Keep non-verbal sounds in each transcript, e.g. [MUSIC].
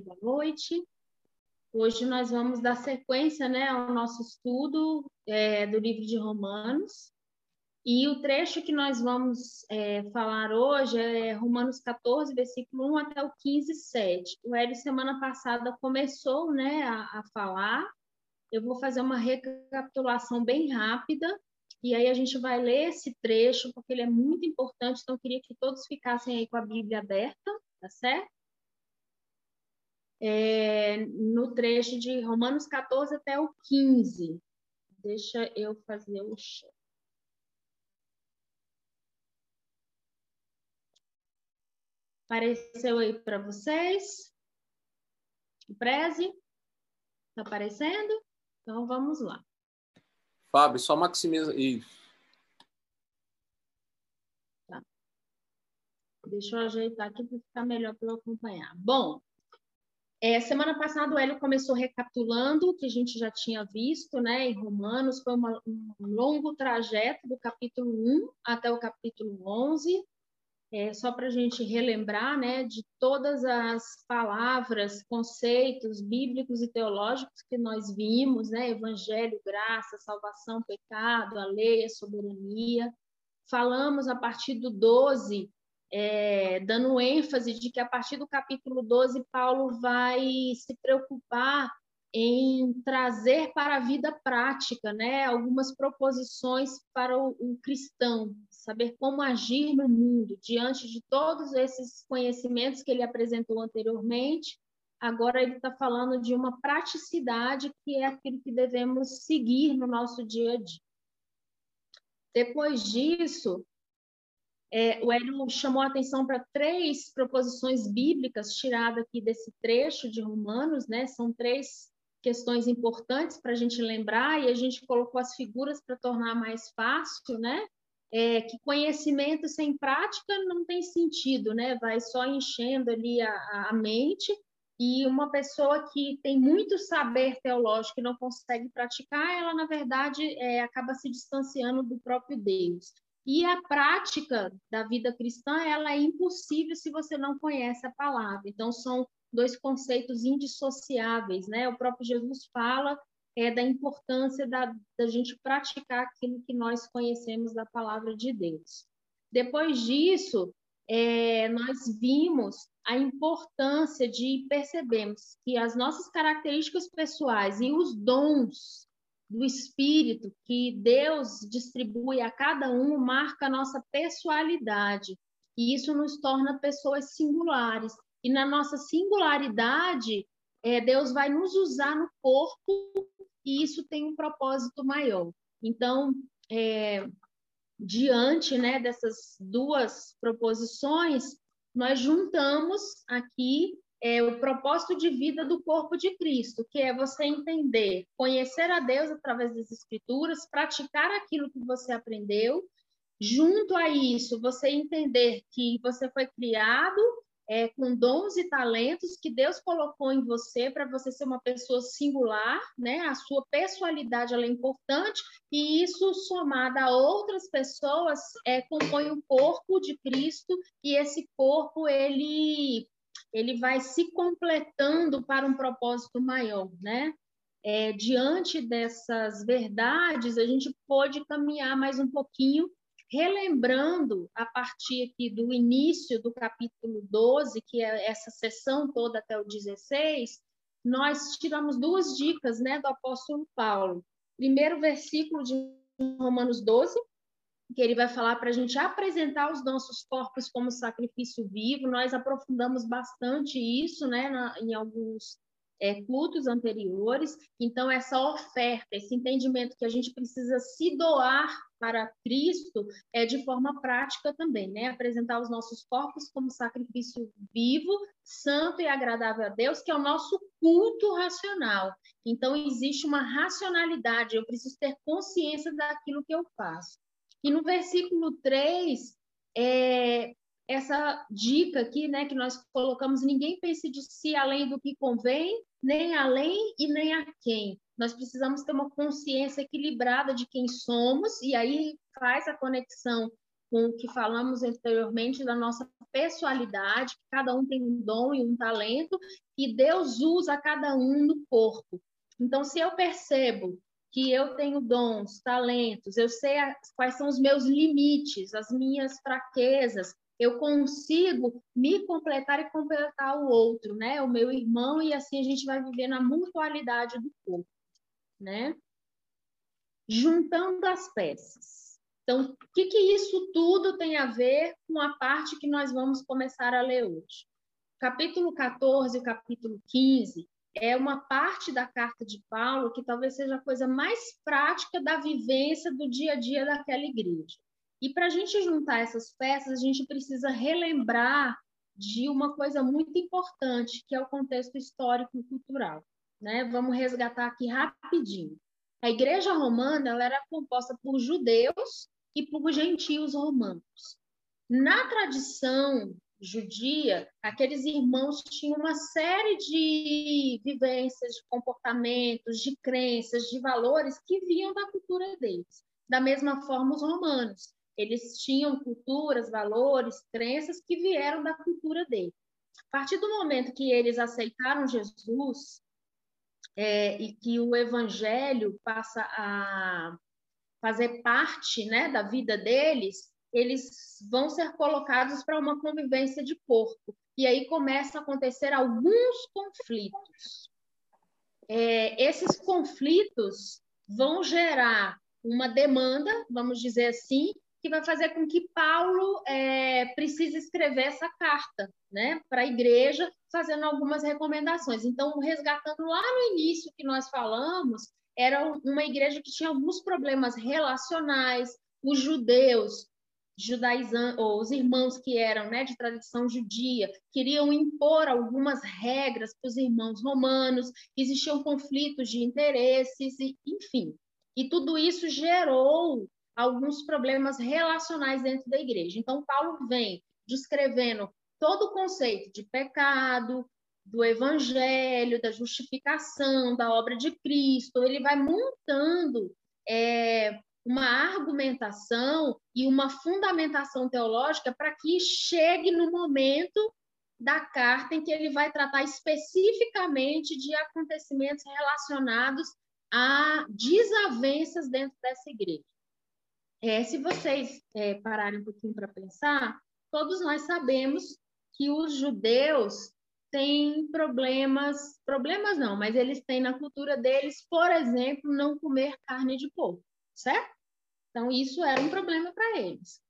boa noite. Hoje nós vamos dar sequência né, ao nosso estudo é, do livro de Romanos. E o trecho que nós vamos é, falar hoje é Romanos 14, versículo 1 até o 15, 7. O Hélio, semana passada, começou né, a, a falar. Eu vou fazer uma recapitulação bem rápida e aí a gente vai ler esse trecho, porque ele é muito importante, então eu queria que todos ficassem aí com a Bíblia aberta, tá certo? É, no trecho de Romanos 14 até o 15. Deixa eu fazer o chat. Apareceu aí para vocês? O Preze? Está aparecendo? Então vamos lá. Fábio, só maximiza. Isso. Tá. Deixa eu ajeitar aqui para ficar melhor para eu acompanhar. Bom, é, semana passada o Hélio começou recapitulando o que a gente já tinha visto né, em Romanos, foi uma, um longo trajeto do capítulo 1 até o capítulo 11 é, só para a gente relembrar né, de todas as palavras, conceitos bíblicos e teológicos que nós vimos, né, evangelho, graça, salvação, pecado, a lei, a soberania. Falamos a partir do 12, é, dando ênfase de que a partir do capítulo 12, Paulo vai se preocupar em trazer para a vida prática, né, algumas proposições para o, o, cristão, saber como agir no mundo diante de todos esses conhecimentos que ele apresentou anteriormente. Agora ele está falando de uma praticidade que é aquilo que devemos seguir no nosso dia a dia. Depois disso, é, o Hélio chamou a atenção para três proposições bíblicas tiradas aqui desse trecho de Romanos, né? São três questões importantes para a gente lembrar e a gente colocou as figuras para tornar mais fácil, né? É, que conhecimento sem prática não tem sentido, né? Vai só enchendo ali a, a mente e uma pessoa que tem muito saber teológico e não consegue praticar, ela na verdade é, acaba se distanciando do próprio Deus. E a prática da vida cristã, ela é impossível se você não conhece a palavra. Então, são dois conceitos indissociáveis, né? O próprio Jesus fala é, da importância da, da gente praticar aquilo que nós conhecemos da palavra de Deus. Depois disso, é, nós vimos a importância de percebermos que as nossas características pessoais e os dons do Espírito que Deus distribui a cada um marca a nossa pessoalidade. E isso nos torna pessoas singulares. E na nossa singularidade, é, Deus vai nos usar no corpo e isso tem um propósito maior. Então, é, diante né, dessas duas proposições, nós juntamos aqui é, o propósito de vida do corpo de Cristo, que é você entender, conhecer a Deus através das Escrituras, praticar aquilo que você aprendeu. Junto a isso, você entender que você foi criado é, com dons e talentos que Deus colocou em você para você ser uma pessoa singular, né? A sua personalidade é importante e isso somado a outras pessoas é, compõe o corpo de Cristo e esse corpo ele ele vai se completando para um propósito maior, né? É, diante dessas verdades, a gente pode caminhar mais um pouquinho relembrando a partir aqui do início do capítulo 12, que é essa sessão toda até o 16, nós tiramos duas dicas né, do apóstolo Paulo. Primeiro versículo de Romanos 12, que ele vai falar para a gente apresentar os nossos corpos como sacrifício vivo. Nós aprofundamos bastante isso né, na, em alguns é, cultos anteriores. Então, essa oferta, esse entendimento que a gente precisa se doar para Cristo é de forma prática também, né? Apresentar os nossos corpos como sacrifício vivo, santo e agradável a Deus, que é o nosso culto racional. Então, existe uma racionalidade, eu preciso ter consciência daquilo que eu faço. E no versículo 3, é, essa dica aqui, né, que nós colocamos, ninguém pense de si além do que convém, nem além e nem a quem. Nós precisamos ter uma consciência equilibrada de quem somos, e aí faz a conexão com o que falamos anteriormente da nossa pessoalidade, que cada um tem um dom e um talento, e Deus usa cada um no corpo. Então, se eu percebo que eu tenho dons, talentos, eu sei quais são os meus limites, as minhas fraquezas, eu consigo me completar e completar o outro, né? O meu irmão, e assim a gente vai viver na mutualidade do corpo, né? Juntando as peças. Então, o que, que isso tudo tem a ver com a parte que nós vamos começar a ler hoje? Capítulo 14 e capítulo 15 é uma parte da carta de Paulo que talvez seja a coisa mais prática da vivência do dia a dia daquela igreja. E para a gente juntar essas peças, a gente precisa relembrar de uma coisa muito importante, que é o contexto histórico e cultural. Né? Vamos resgatar aqui rapidinho. A igreja romana ela era composta por judeus e por gentios romanos. Na tradição judia, aqueles irmãos tinham uma série de vivências, de comportamentos, de crenças, de valores que vinham da cultura deles. Da mesma forma, os romanos. Eles tinham culturas, valores, crenças que vieram da cultura deles. A partir do momento que eles aceitaram Jesus é, e que o evangelho passa a fazer parte né, da vida deles, eles vão ser colocados para uma convivência de corpo. E aí começam a acontecer alguns conflitos. É, esses conflitos vão gerar uma demanda, vamos dizer assim, que vai fazer com que Paulo é, precise escrever essa carta né, para a igreja, fazendo algumas recomendações. Então, resgatando lá no início que nós falamos, era uma igreja que tinha alguns problemas relacionais, os judeus judaizantes, ou os irmãos que eram né, de tradição judia, queriam impor algumas regras para os irmãos romanos, existiam conflitos de interesses, e, enfim. E tudo isso gerou alguns problemas relacionais dentro da igreja. Então, Paulo vem descrevendo todo o conceito de pecado, do evangelho, da justificação, da obra de Cristo, ele vai montando é, uma argumentação e uma fundamentação teológica para que chegue no momento da carta em que ele vai tratar especificamente de acontecimentos relacionados a desavenças dentro dessa igreja. É, se vocês é, pararem um pouquinho para pensar, todos nós sabemos que os judeus têm problemas, problemas não, mas eles têm na cultura deles, por exemplo, não comer carne de porco, certo? Então, isso era um problema para eles.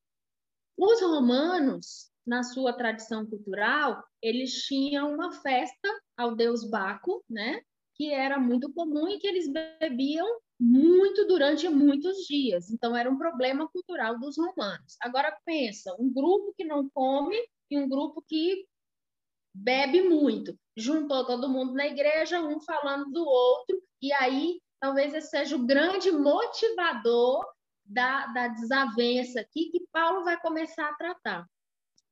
Os romanos, na sua tradição cultural, eles tinham uma festa ao deus Baco, né? Que era muito comum e que eles bebiam muito durante muitos dias. Então, era um problema cultural dos romanos. Agora, pensa, um grupo que não come e um grupo que bebe muito. Juntou todo mundo na igreja, um falando do outro, e aí talvez esse seja o grande motivador da, da desavença aqui que Paulo vai começar a tratar.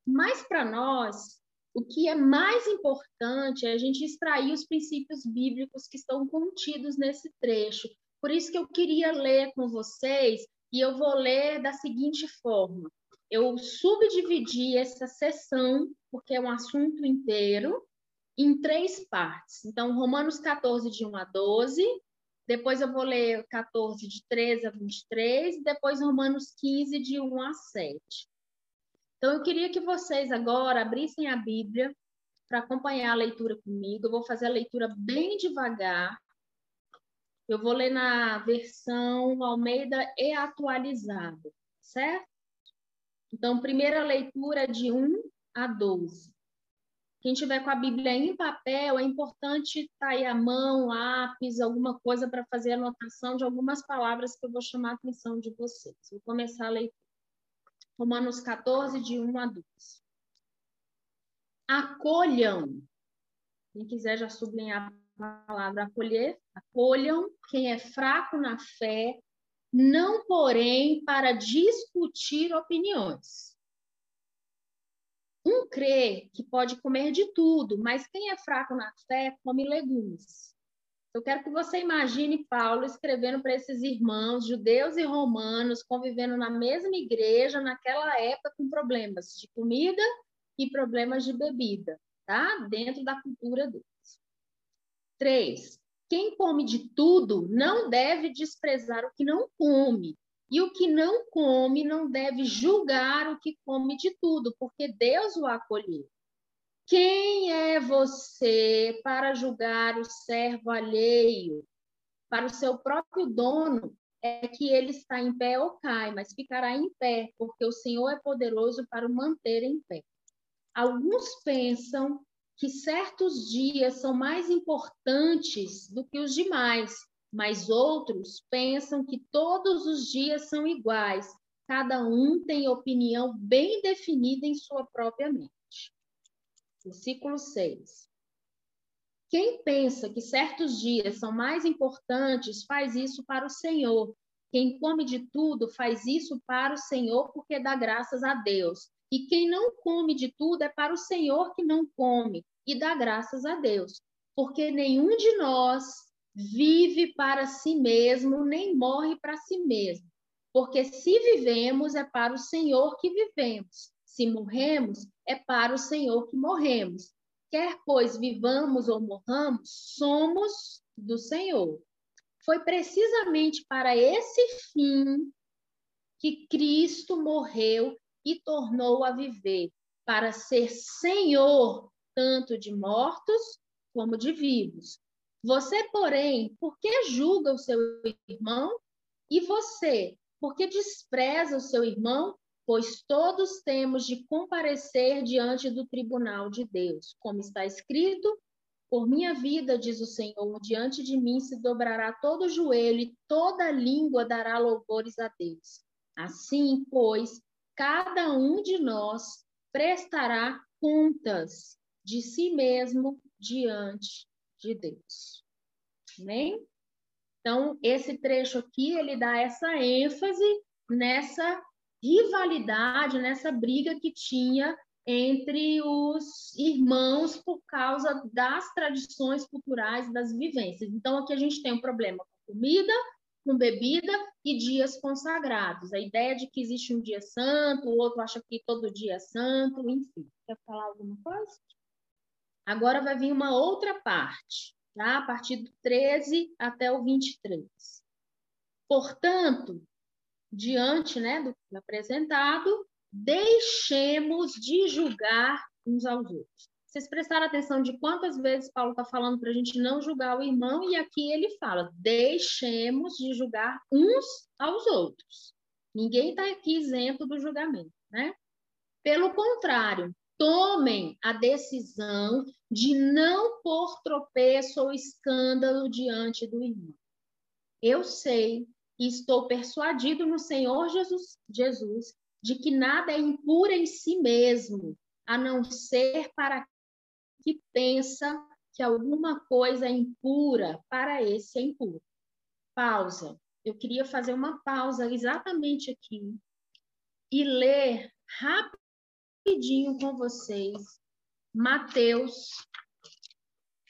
Mas para nós, o que é mais importante é a gente extrair os princípios bíblicos que estão contidos nesse trecho. Por isso que eu queria ler com vocês, e eu vou ler da seguinte forma. Eu subdividi essa sessão, porque é um assunto inteiro, em três partes. Então, Romanos 14, de 1 a 12, depois eu vou ler 14, de 13 a 23, e depois Romanos 15, de 1 a 7. Então, eu queria que vocês agora abrissem a Bíblia para acompanhar a leitura comigo. Eu vou fazer a leitura bem devagar. Eu vou ler na versão Almeida e atualizada, certo? Então, primeira leitura de 1 a 12. Quem tiver com a Bíblia em papel, é importante estar tá aí a mão, lápis, alguma coisa para fazer anotação de algumas palavras que eu vou chamar a atenção de vocês. Vou começar a leitura. Romanos 14, de 1 a 12. Acolham. Quem quiser já sublinhar a palavra acolher. Acolham quem é fraco na fé, não porém para discutir opiniões um crê que pode comer de tudo, mas quem é fraco na fé come legumes. Eu quero que você imagine Paulo escrevendo para esses irmãos judeus e romanos convivendo na mesma igreja naquela época com problemas de comida e problemas de bebida, tá? Dentro da cultura deles. Três, quem come de tudo não deve desprezar o que não come. E o que não come não deve julgar o que come de tudo, porque Deus o acolheu. Quem é você para julgar o servo alheio? Para o seu próprio dono é que ele está em pé ou cai, mas ficará em pé, porque o Senhor é poderoso para o manter em pé. Alguns pensam que certos dias são mais importantes do que os demais, mas outros pensam que todos os dias são iguais. Cada um tem opinião bem definida em sua própria mente. Versículo 6. Quem pensa que certos dias são mais importantes, faz isso para o Senhor. Quem come de tudo, faz isso para o Senhor, porque dá graças a Deus. E quem não come de tudo é para o Senhor que não come e dá graças a Deus. Porque nenhum de nós vive para si mesmo, nem morre para si mesmo. Porque se vivemos, é para o Senhor que vivemos. Se morremos, é para o Senhor que morremos. Quer, pois, vivamos ou morramos, somos do Senhor. Foi precisamente para esse fim que Cristo morreu e tornou a viver, para ser Senhor tanto de mortos como de vivos. Você, porém, por que julga o seu irmão? E você, por que despreza o seu irmão? pois todos temos de comparecer diante do tribunal de Deus. Como está escrito, por minha vida, diz o Senhor, diante de mim se dobrará todo joelho e toda língua dará louvores a Deus. Assim, pois, cada um de nós prestará contas de si mesmo diante de Deus. Amém? Então, esse trecho aqui, ele dá essa ênfase nessa rivalidade, nessa briga que tinha entre os irmãos por causa das tradições culturais, das vivências. Então, aqui a gente tem um problema com comida, com bebida e dias consagrados. A ideia de que existe um dia santo, o outro acha que todo dia é santo, enfim. Quer falar alguma coisa? Agora vai vir uma outra parte, tá? a partir do 13 até o 23. Portanto, diante né, do apresentado, deixemos de julgar uns aos outros. Vocês prestaram atenção de quantas vezes Paulo está falando para a gente não julgar o irmão, e aqui ele fala: deixemos de julgar uns aos outros. Ninguém está aqui isento do julgamento, né? Pelo contrário, tomem a decisão de não pôr tropeço ou escândalo diante do irmão. Eu sei e estou persuadido no Senhor Jesus, Jesus de que nada é impuro em si mesmo, a não ser para que pensa que alguma coisa é impura, para esse é impuro. Pausa. Eu queria fazer uma pausa exatamente aqui e ler rapidinho com vocês Mateus,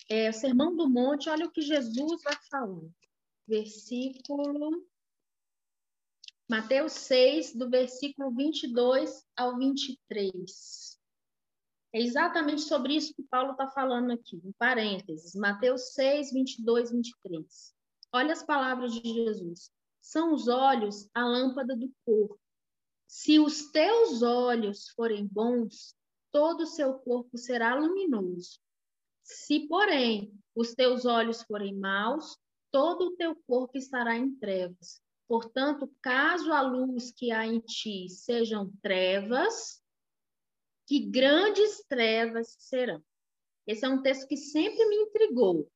é, Sermão do Monte, olha o que Jesus vai falando. Versículo Mateus 6, do versículo 22 ao 23. É exatamente sobre isso que Paulo está falando aqui, em parênteses. Mateus 6, 22, 23. Olha as palavras de Jesus. São os olhos a lâmpada do corpo. Se os teus olhos forem bons, todo o seu corpo será luminoso. Se, porém, os teus olhos forem maus, todo o teu corpo estará em trevas. Portanto, caso a luz que há em ti sejam trevas, que grandes trevas serão. Esse é um texto que sempre me intrigou.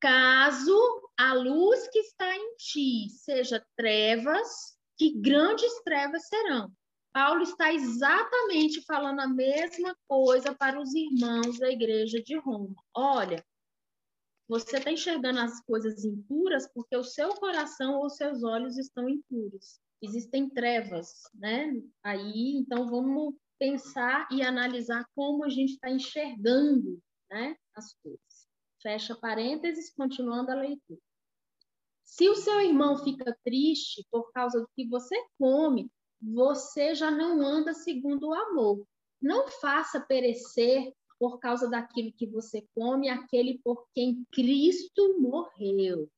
Caso a luz que está em ti seja trevas, que grandes trevas serão. Paulo está exatamente falando a mesma coisa para os irmãos da igreja de Roma. Olha, você está enxergando as coisas impuras porque o seu coração ou seus olhos estão impuros. Existem trevas, né? Aí, então, vamos pensar e analisar como a gente está enxergando né, as coisas. Fecha parênteses, continuando a leitura. Se o seu irmão fica triste por causa do que você come, você já não anda segundo o amor. Não faça perecer por causa daquilo que você come aquele por quem Cristo morreu.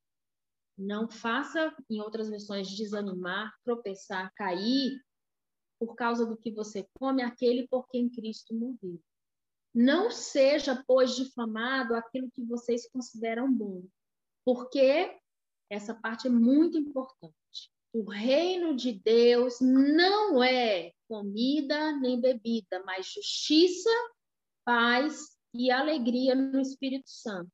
Não faça, em outras versões, desanimar, tropeçar, cair por causa do que você come aquele por quem Cristo morreu. Não seja, pois, difamado aquilo que vocês consideram bom, porque essa parte é muito importante. O reino de Deus não é comida nem bebida, mas justiça, paz e alegria no Espírito Santo.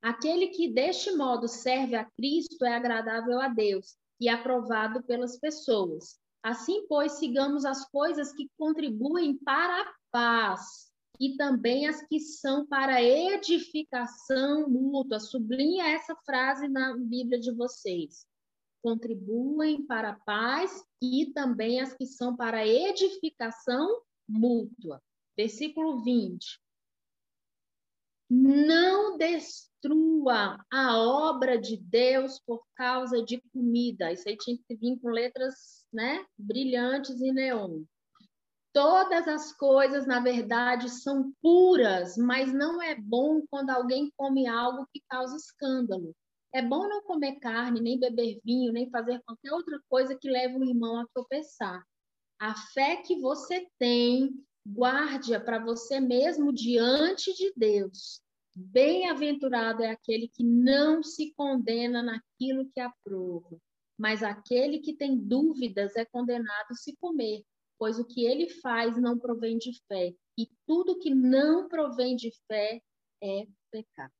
Aquele que deste modo serve a Cristo é agradável a Deus e aprovado pelas pessoas. Assim, pois, sigamos as coisas que contribuem para a paz e também as que são para edificação mútua. Sublinha essa frase na Bíblia de vocês. Contribuem para a paz e também as que são para edificação mútua. Versículo 20. Não destrua a obra de Deus por causa de comida. Isso aí tinha que vir com letras né, brilhantes e neon. Todas as coisas, na verdade, são puras, mas não é bom quando alguém come algo que causa escândalo. É bom não comer carne, nem beber vinho, nem fazer qualquer outra coisa que leve o irmão a tropeçar. A fé que você tem, guarde-a para você mesmo diante de Deus. Bem-aventurado é aquele que não se condena naquilo que aprova, mas aquele que tem dúvidas é condenado se comer pois o que ele faz não provém de fé, e tudo que não provém de fé é pecado.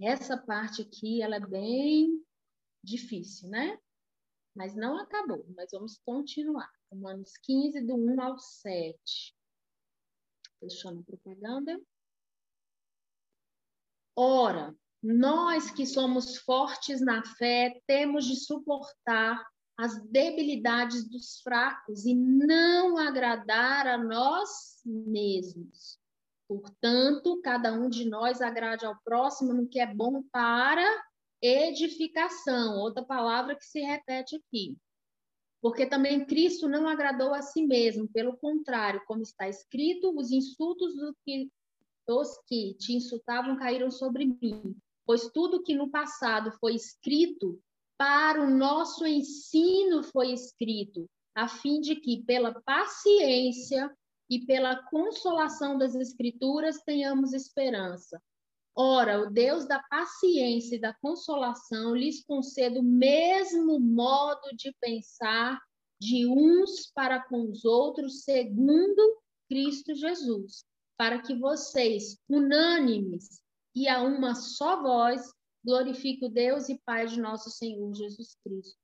Essa parte aqui, ela é bem difícil, né? Mas não acabou, mas vamos continuar. Romanos 15, do 1 ao 7. Fechando a propaganda. Ora, nós que somos fortes na fé, temos de suportar as debilidades dos fracos e não agradar a nós mesmos. Portanto, cada um de nós agrade ao próximo no que é bom para edificação, outra palavra que se repete aqui. Porque também Cristo não agradou a si mesmo, pelo contrário, como está escrito, os insultos dos que, dos que te insultavam caíram sobre mim. Pois tudo que no passado foi escrito para o nosso ensino foi escrito, a fim de que, pela paciência e pela consolação das Escrituras, tenhamos esperança. Ora, o Deus da paciência e da consolação lhes concede o mesmo modo de pensar de uns para com os outros, segundo Cristo Jesus, para que vocês, unânimes e a uma só voz, glorifique o Deus e Pai de nosso Senhor Jesus Cristo.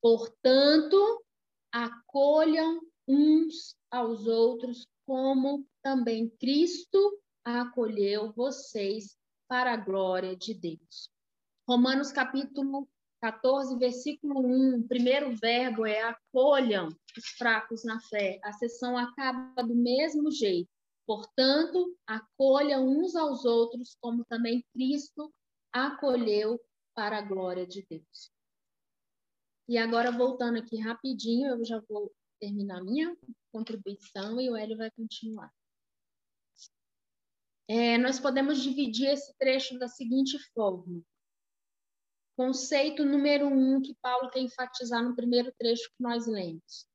Portanto, acolham uns aos outros, como também Cristo acolheu vocês para a glória de Deus. Romanos capítulo 14, versículo 1, o primeiro verbo é acolham os fracos na fé. A sessão acaba do mesmo jeito. Portanto, acolham uns aos outros, como também Cristo acolheu para a glória de Deus. E agora, voltando aqui rapidinho, eu já vou terminar minha contribuição e o Hélio vai continuar. É, nós podemos dividir esse trecho da seguinte forma. Conceito número um que Paulo quer enfatizar no primeiro trecho que nós lemos.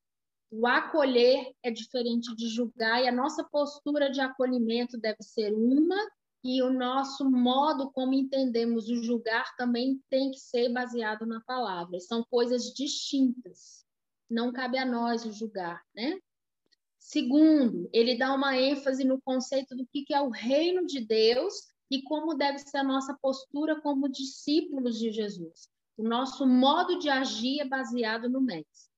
O acolher é diferente de julgar e a nossa postura de acolhimento deve ser uma e o nosso modo como entendemos o julgar também tem que ser baseado na palavra. São coisas distintas. Não cabe a nós o julgar, né? Segundo, ele dá uma ênfase no conceito do que é o reino de Deus e como deve ser a nossa postura como discípulos de Jesus. O nosso modo de agir é baseado no Mestre.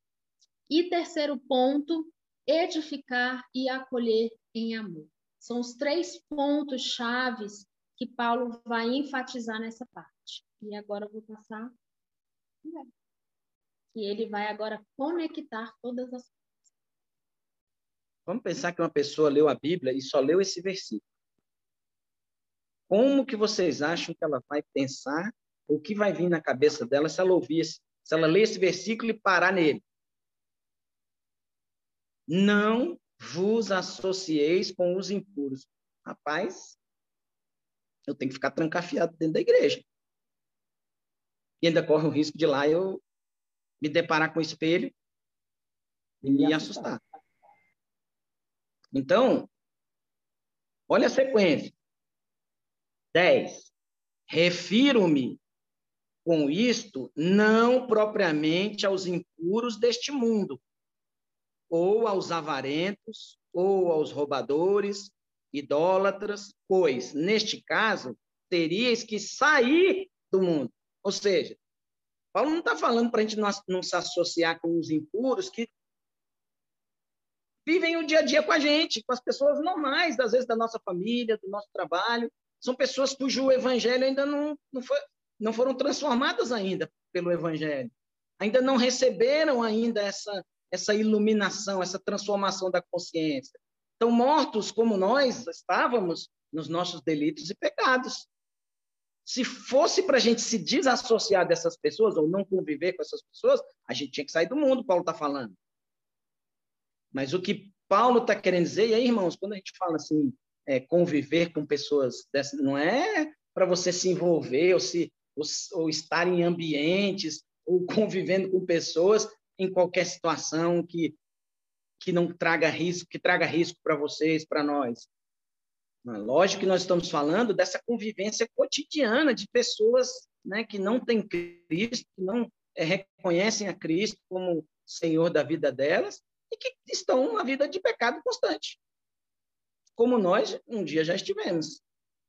E terceiro ponto, edificar e acolher em amor. São os três pontos chaves que Paulo vai enfatizar nessa parte. E agora eu vou passar. E ele vai agora conectar todas as coisas. Vamos pensar que uma pessoa leu a Bíblia e só leu esse versículo. como que vocês acham que ela vai pensar, o que vai vir na cabeça dela se ela ouvir, se ela ler esse versículo e parar nele? Não vos associeis com os impuros. Rapaz, eu tenho que ficar trancafiado dentro da igreja. E ainda corre o risco de lá eu me deparar com o espelho e me assustar. Então, olha a sequência. 10. Refiro-me com isto não propriamente aos impuros deste mundo, ou aos avarentos, ou aos roubadores, idólatras, pois, neste caso, teríeis que sair do mundo. Ou seja, Paulo não está falando para a gente não, não se associar com os impuros que vivem o dia a dia com a gente, com as pessoas normais, às vezes da nossa família, do nosso trabalho. São pessoas cujo evangelho ainda não, não, foi, não foram transformadas ainda pelo evangelho. Ainda não receberam ainda essa, essa iluminação, essa transformação da consciência. Estão mortos como nós estávamos nos nossos delitos e pecados. Se fosse para a gente se desassociar dessas pessoas ou não conviver com essas pessoas, a gente tinha que sair do mundo, Paulo está falando. Mas o que Paulo está querendo dizer, e aí, irmãos, quando a gente fala assim, é, conviver com pessoas dessas, não é para você se envolver ou, se, ou, ou estar em ambientes ou convivendo com pessoas em qualquer situação que, que não traga risco, que traga risco para vocês, para nós. Lógico que nós estamos falando dessa convivência cotidiana de pessoas né, que não têm Cristo, que não é, reconhecem a Cristo como Senhor da vida delas e que estão na vida de pecado constante, como nós um dia já estivemos.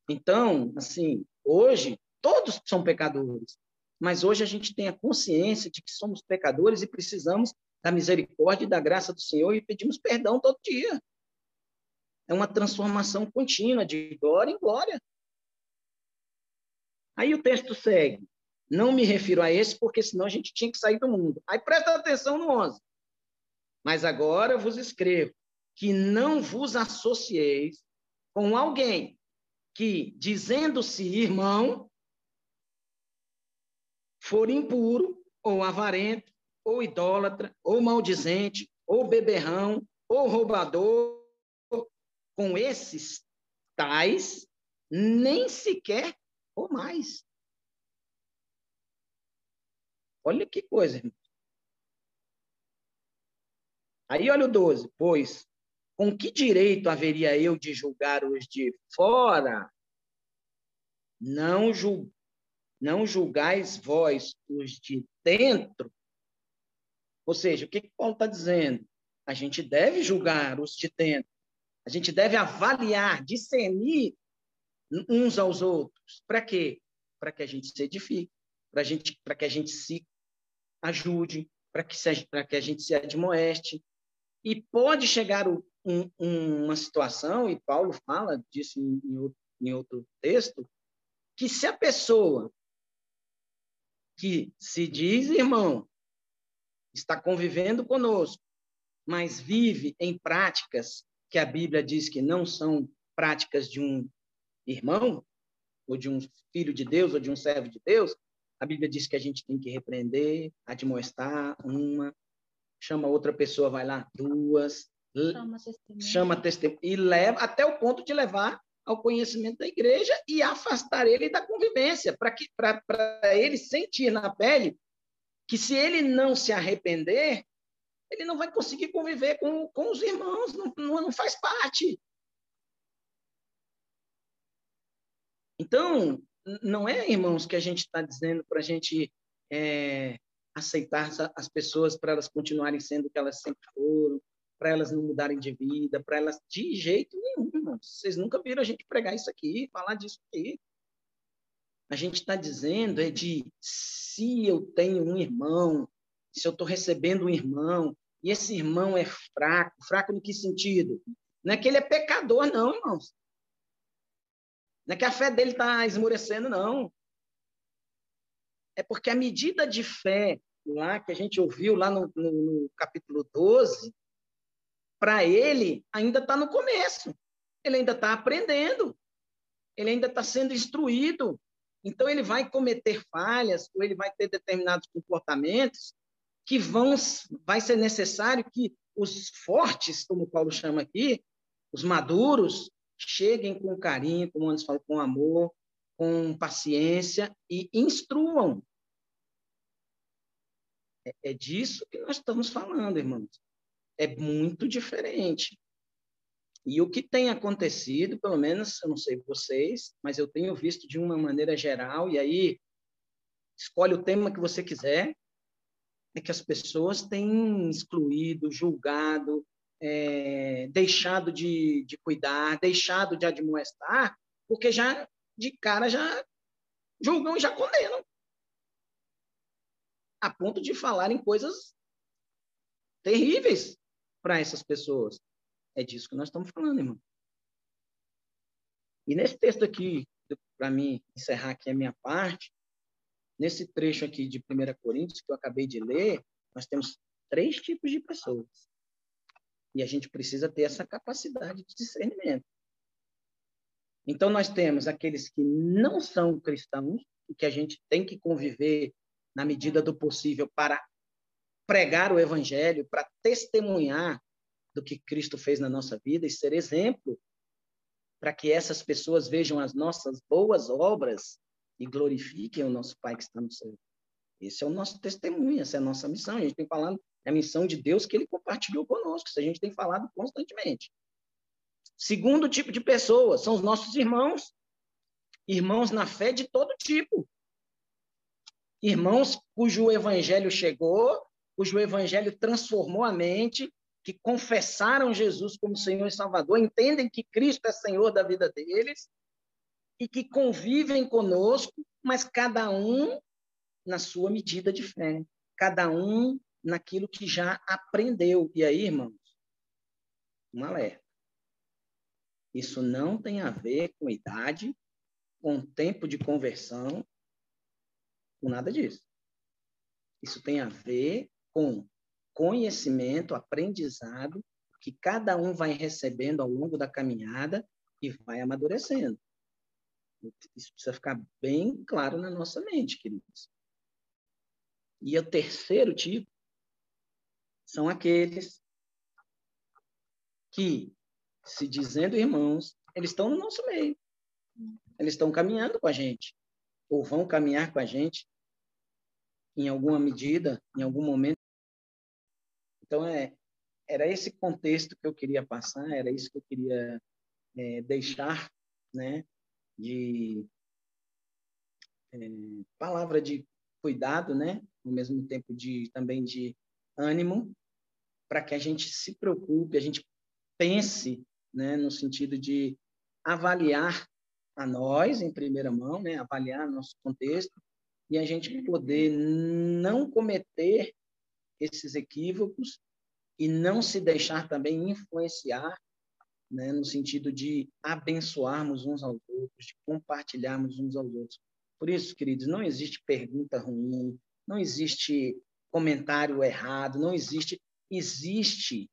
Então, assim, hoje todos são pecadores, mas hoje a gente tem a consciência de que somos pecadores e precisamos da misericórdia e da graça do Senhor e pedimos perdão todo dia. É uma transformação contínua de glória em glória. Aí o texto segue. Não me refiro a esse, porque senão a gente tinha que sair do mundo. Aí presta atenção no 11. Mas agora vos escrevo que não vos associeis com alguém que, dizendo-se irmão, for impuro, ou avarento, ou idólatra, ou maldizente, ou beberrão, ou roubador, com esses tais, nem sequer ou mais. Olha que coisa, irmão. Aí olha o 12. Pois, com que direito haveria eu de julgar os de fora? Não, jul... não julgais vós os de dentro? Ou seja, o que, que Paulo está dizendo? A gente deve julgar os de dentro. A gente deve avaliar, discernir uns aos outros. Para quê? Para que a gente se edifique, para que a gente se ajude, para que, que a gente se admoeste, e pode chegar um, um, uma situação, e Paulo fala disso em, em outro texto, que se a pessoa que se diz irmão está convivendo conosco, mas vive em práticas que a Bíblia diz que não são práticas de um irmão, ou de um filho de Deus, ou de um servo de Deus, a Bíblia diz que a gente tem que repreender, admoestar uma, chama outra pessoa, vai lá, duas, chama testemunha, chama testemunha e leva até o ponto de levar ao conhecimento da igreja e afastar ele da convivência, para que para ele sentir na pele que se ele não se arrepender, ele não vai conseguir conviver com, com os irmãos, não, não, faz parte. Então, não é, irmãos, que a gente está dizendo para a gente é, aceitar as pessoas para elas continuarem sendo o que elas sempre foram, para elas não mudarem de vida, para elas de jeito nenhum, irmãos. Vocês nunca viram a gente pregar isso aqui, falar disso aqui. A gente está dizendo é de se eu tenho um irmão, se eu estou recebendo um irmão, e esse irmão é fraco, fraco em que sentido? Não é que ele é pecador, não, irmãos. Não é que a fé dele está esmorecendo, não é porque a medida de fé lá que a gente ouviu lá no, no, no capítulo 12, para ele ainda está no começo. Ele ainda está aprendendo. ele ainda está sendo instruído. Então, ele vai cometer falhas, ou ele vai ter determinados comportamentos que vão, vai ser necessário que os fortes, como Paulo chama aqui, os maduros, cheguem com carinho, como antes falou, com amor, com paciência e instruam. É, é disso que nós estamos falando, irmãos. É muito diferente. E o que tem acontecido, pelo menos, eu não sei vocês, mas eu tenho visto de uma maneira geral, e aí escolhe o tema que você quiser, é que as pessoas têm excluído, julgado, é, deixado de, de cuidar, deixado de admoestar, porque já de cara já julgam e já condenam. A ponto de falarem coisas terríveis para essas pessoas. É disso que nós estamos falando, irmão. E nesse texto aqui, para mim encerrar aqui a minha parte, nesse trecho aqui de 1 Coríntios que eu acabei de ler, nós temos três tipos de pessoas. E a gente precisa ter essa capacidade de discernimento. Então, nós temos aqueles que não são cristãos, e que a gente tem que conviver na medida do possível para pregar o evangelho, para testemunhar do que Cristo fez na nossa vida e ser exemplo para que essas pessoas vejam as nossas boas obras e glorifiquem o nosso Pai que está no céu. Esse é o nosso testemunho, essa é a nossa missão. A gente tem falado é a missão de Deus que ele compartilhou conosco, isso a gente tem falado constantemente. Segundo tipo de pessoas são os nossos irmãos, irmãos na fé de todo tipo. Irmãos cujo evangelho chegou, cujo evangelho transformou a mente, que confessaram Jesus como Senhor e Salvador, entendem que Cristo é Senhor da vida deles e que convivem conosco, mas cada um na sua medida de fé, cada um naquilo que já aprendeu. E aí, irmãos, um alerta. Isso não tem a ver com idade, com tempo de conversão, com nada disso. Isso tem a ver com conhecimento, aprendizado, que cada um vai recebendo ao longo da caminhada e vai amadurecendo. Isso precisa ficar bem claro na nossa mente, queridos. E o terceiro tipo são aqueles que, se dizendo irmãos, eles estão no nosso meio. Eles estão caminhando com a gente, ou vão caminhar com a gente em alguma medida, em algum momento. Então, é, era esse contexto que eu queria passar, era isso que eu queria é, deixar, né, de é, palavra de cuidado, né, ao mesmo tempo de também de ânimo, para que a gente se preocupe, a gente pense, né, no sentido de avaliar a nós em primeira mão, né, avaliar nosso contexto e a gente poder não cometer esses equívocos e não se deixar também influenciar, né, no sentido de abençoarmos uns aos outros, de compartilharmos uns aos outros. Por isso, queridos, não existe pergunta ruim, não existe comentário errado, não existe existe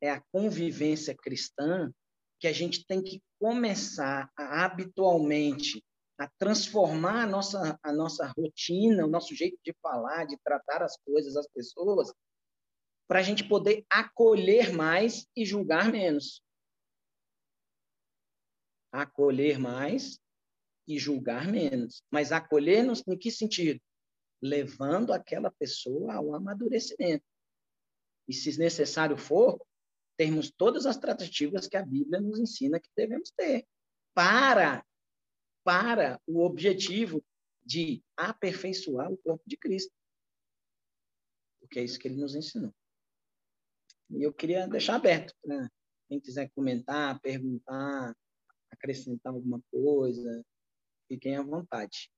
é a convivência cristã que a gente tem que começar a, habitualmente a transformar a nossa, a nossa rotina, o nosso jeito de falar, de tratar as coisas, as pessoas, para a gente poder acolher mais e julgar menos. Acolher mais e julgar menos. Mas acolher nos, em que sentido? Levando aquela pessoa ao amadurecimento e, se necessário for, termos todas as tratativas que a Bíblia nos ensina que devemos ter para para o objetivo de aperfeiçoar o corpo de Cristo. Porque é isso que ele nos ensinou. E eu queria deixar aberto para quem quiser comentar, perguntar, acrescentar alguma coisa, fiquem à vontade.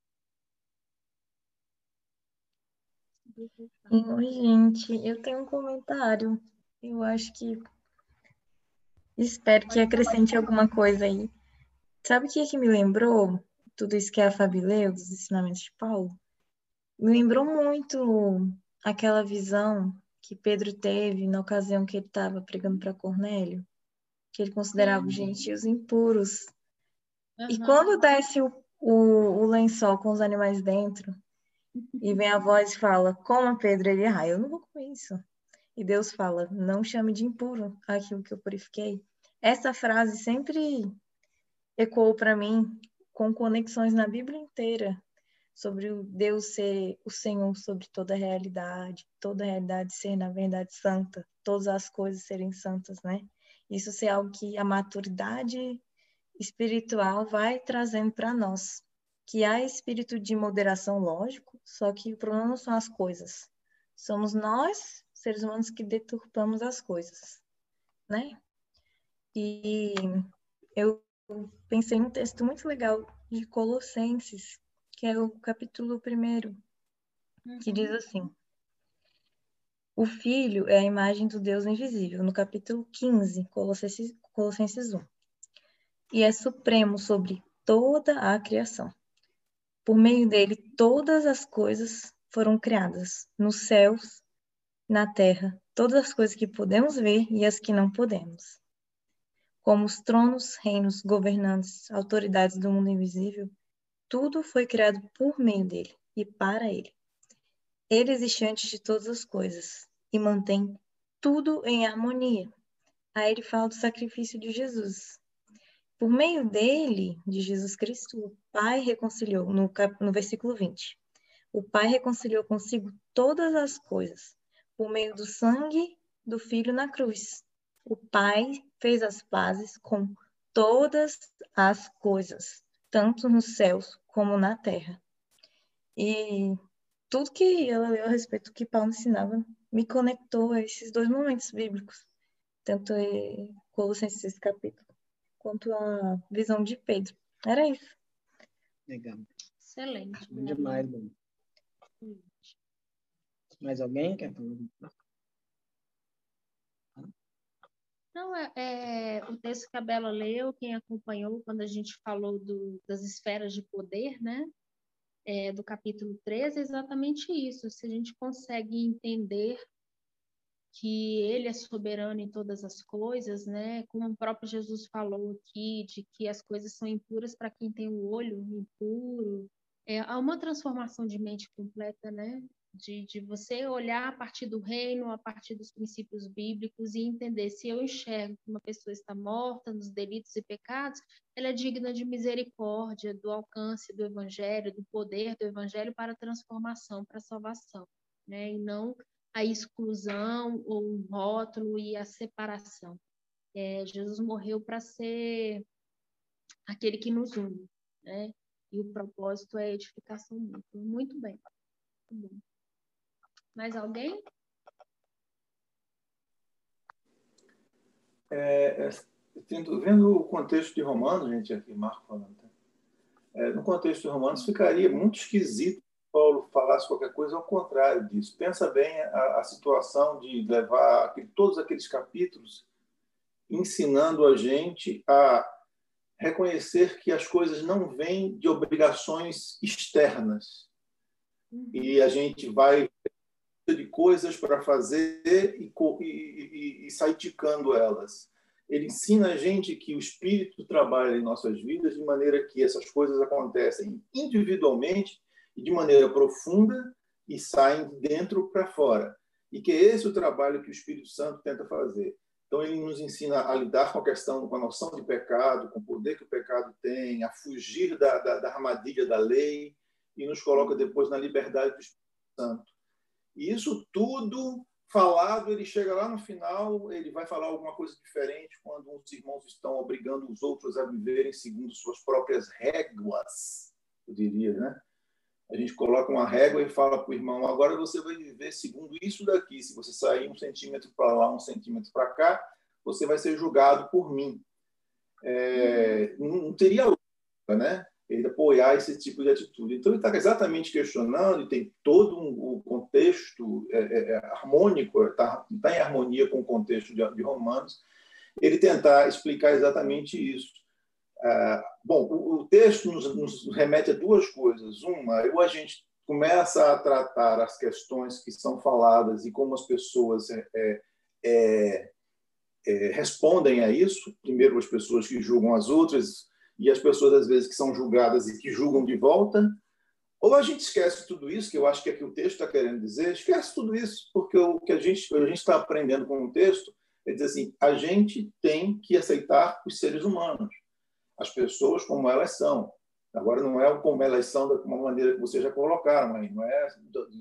Oi, gente, eu tenho um comentário. Eu acho que espero que acrescente alguma coisa aí. Sabe o que, que me lembrou? Tudo isso que a Fabi leu, dos ensinamentos de Paulo? Me lembrou muito aquela visão que Pedro teve na ocasião que ele estava pregando para Cornélio, que ele considerava os gentios impuros. Uhum. E quando desce o, o, o lençol com os animais dentro, e vem a [LAUGHS] voz e fala: Coma, Pedro. Ele, ah, eu não vou comer isso. E Deus fala: Não chame de impuro aquilo que eu purifiquei. Essa frase sempre ecoou para mim com conexões na Bíblia inteira sobre o Deus ser o Senhor sobre toda a realidade, toda a realidade ser na verdade santa, todas as coisas serem santas, né? Isso ser algo que a maturidade espiritual vai trazendo para nós, que há espírito de moderação, lógico, só que o problema não são as coisas. Somos nós, seres humanos, que deturpamos as coisas, né? E eu pensei num texto muito legal de Colossenses, que é o capítulo primeiro, que diz uhum. assim: O Filho é a imagem do Deus invisível, no capítulo 15, Colossenses, Colossenses 1. E é supremo sobre toda a criação. Por meio dele, todas as coisas foram criadas, nos céus, na terra, todas as coisas que podemos ver e as que não podemos. Como os tronos, reinos, governantes, autoridades do mundo invisível, tudo foi criado por meio dele e para ele. Ele existe antes de todas as coisas e mantém tudo em harmonia. Aí ele fala do sacrifício de Jesus, por meio dele, de Jesus Cristo, o Pai reconciliou, no, no versículo 20, o Pai reconciliou consigo todas as coisas, por meio do sangue do Filho na cruz. O Pai fez as pazes com todas as coisas, tanto nos céus como na terra. E tudo que ela leu a respeito do que Paulo ensinava me conectou a esses dois momentos bíblicos, tanto em Colossenses capítulo quanto à visão de Pedro. Era isso. Legal. Excelente. Bom demais, bom. Mais alguém quer falar? Não, é, é, o texto que a Bela leu, quem acompanhou quando a gente falou do, das esferas de poder, né? É, do capítulo 13, é exatamente isso. Se a gente consegue entender que ele é soberano em todas as coisas, né? Como o próprio Jesus falou aqui, de que as coisas são impuras para quem tem o olho impuro. É, há uma transformação de mente completa, né? De, de você olhar a partir do reino, a partir dos princípios bíblicos e entender se eu enxergo que uma pessoa está morta nos delitos e pecados, ela é digna de misericórdia, do alcance do evangelho, do poder do evangelho para transformação, para salvação, né? E não a exclusão ou o rótulo e a separação. É, Jesus morreu para ser aquele que nos une, né? E o propósito é edificação mútua. Muito bem. Muito bem. Mais alguém? É, é, vendo o contexto de Romanos, gente, aqui, Marco falando, tá? é, no contexto de Romanos ficaria muito esquisito Paulo falasse qualquer coisa ao contrário disso. Pensa bem a, a situação de levar aquele, todos aqueles capítulos ensinando a gente a reconhecer que as coisas não vêm de obrigações externas. E a gente vai de coisas para fazer e, e, e, sair ticando elas. Ele ensina a gente que o Espírito trabalha em nossas vidas de maneira que essas coisas acontecem individualmente e de maneira profunda e saem de dentro para fora. E que é esse o trabalho que o Espírito Santo tenta fazer. Então, ele nos ensina a lidar com a questão, com a noção de pecado, com o poder que o pecado tem, a fugir da, da, da armadilha da lei, e nos coloca depois na liberdade do Espírito Santo. E isso tudo falado, ele chega lá no final, ele vai falar alguma coisa diferente quando os irmãos estão obrigando os outros a viverem segundo suas próprias réguas, eu diria, né? a gente coloca uma régua e fala para o irmão: agora você vai viver segundo isso daqui. Se você sair um centímetro para lá, um centímetro para cá, você vai ser julgado por mim. É, não teria lógica, né? Ele apoiar esse tipo de atitude. Então, ele está exatamente questionando, e tem todo um, um contexto é, é, é harmônico, está tá em harmonia com o contexto de, de Romanos, ele tentar explicar exatamente isso. Ah, bom, o, texto nos, nos, remete a duas coisas. Uma, ou a gente começa a tratar as questões que são faladas e como as pessoas é, é, é, é, respondem a isso. Primeiro, as pessoas que julgam as outras e as pessoas, às vezes, que são julgadas e que julgam de volta, ou a gente esquece tudo isso, que eu acho que é que o texto está querendo dizer, esquece tudo isso, porque o que a gente a está aprendendo com o texto é dizer assim, a gente tem que aceitar os seres humanos, as pessoas como elas são. Agora, não é como elas são de uma maneira que vocês já colocaram aí, não é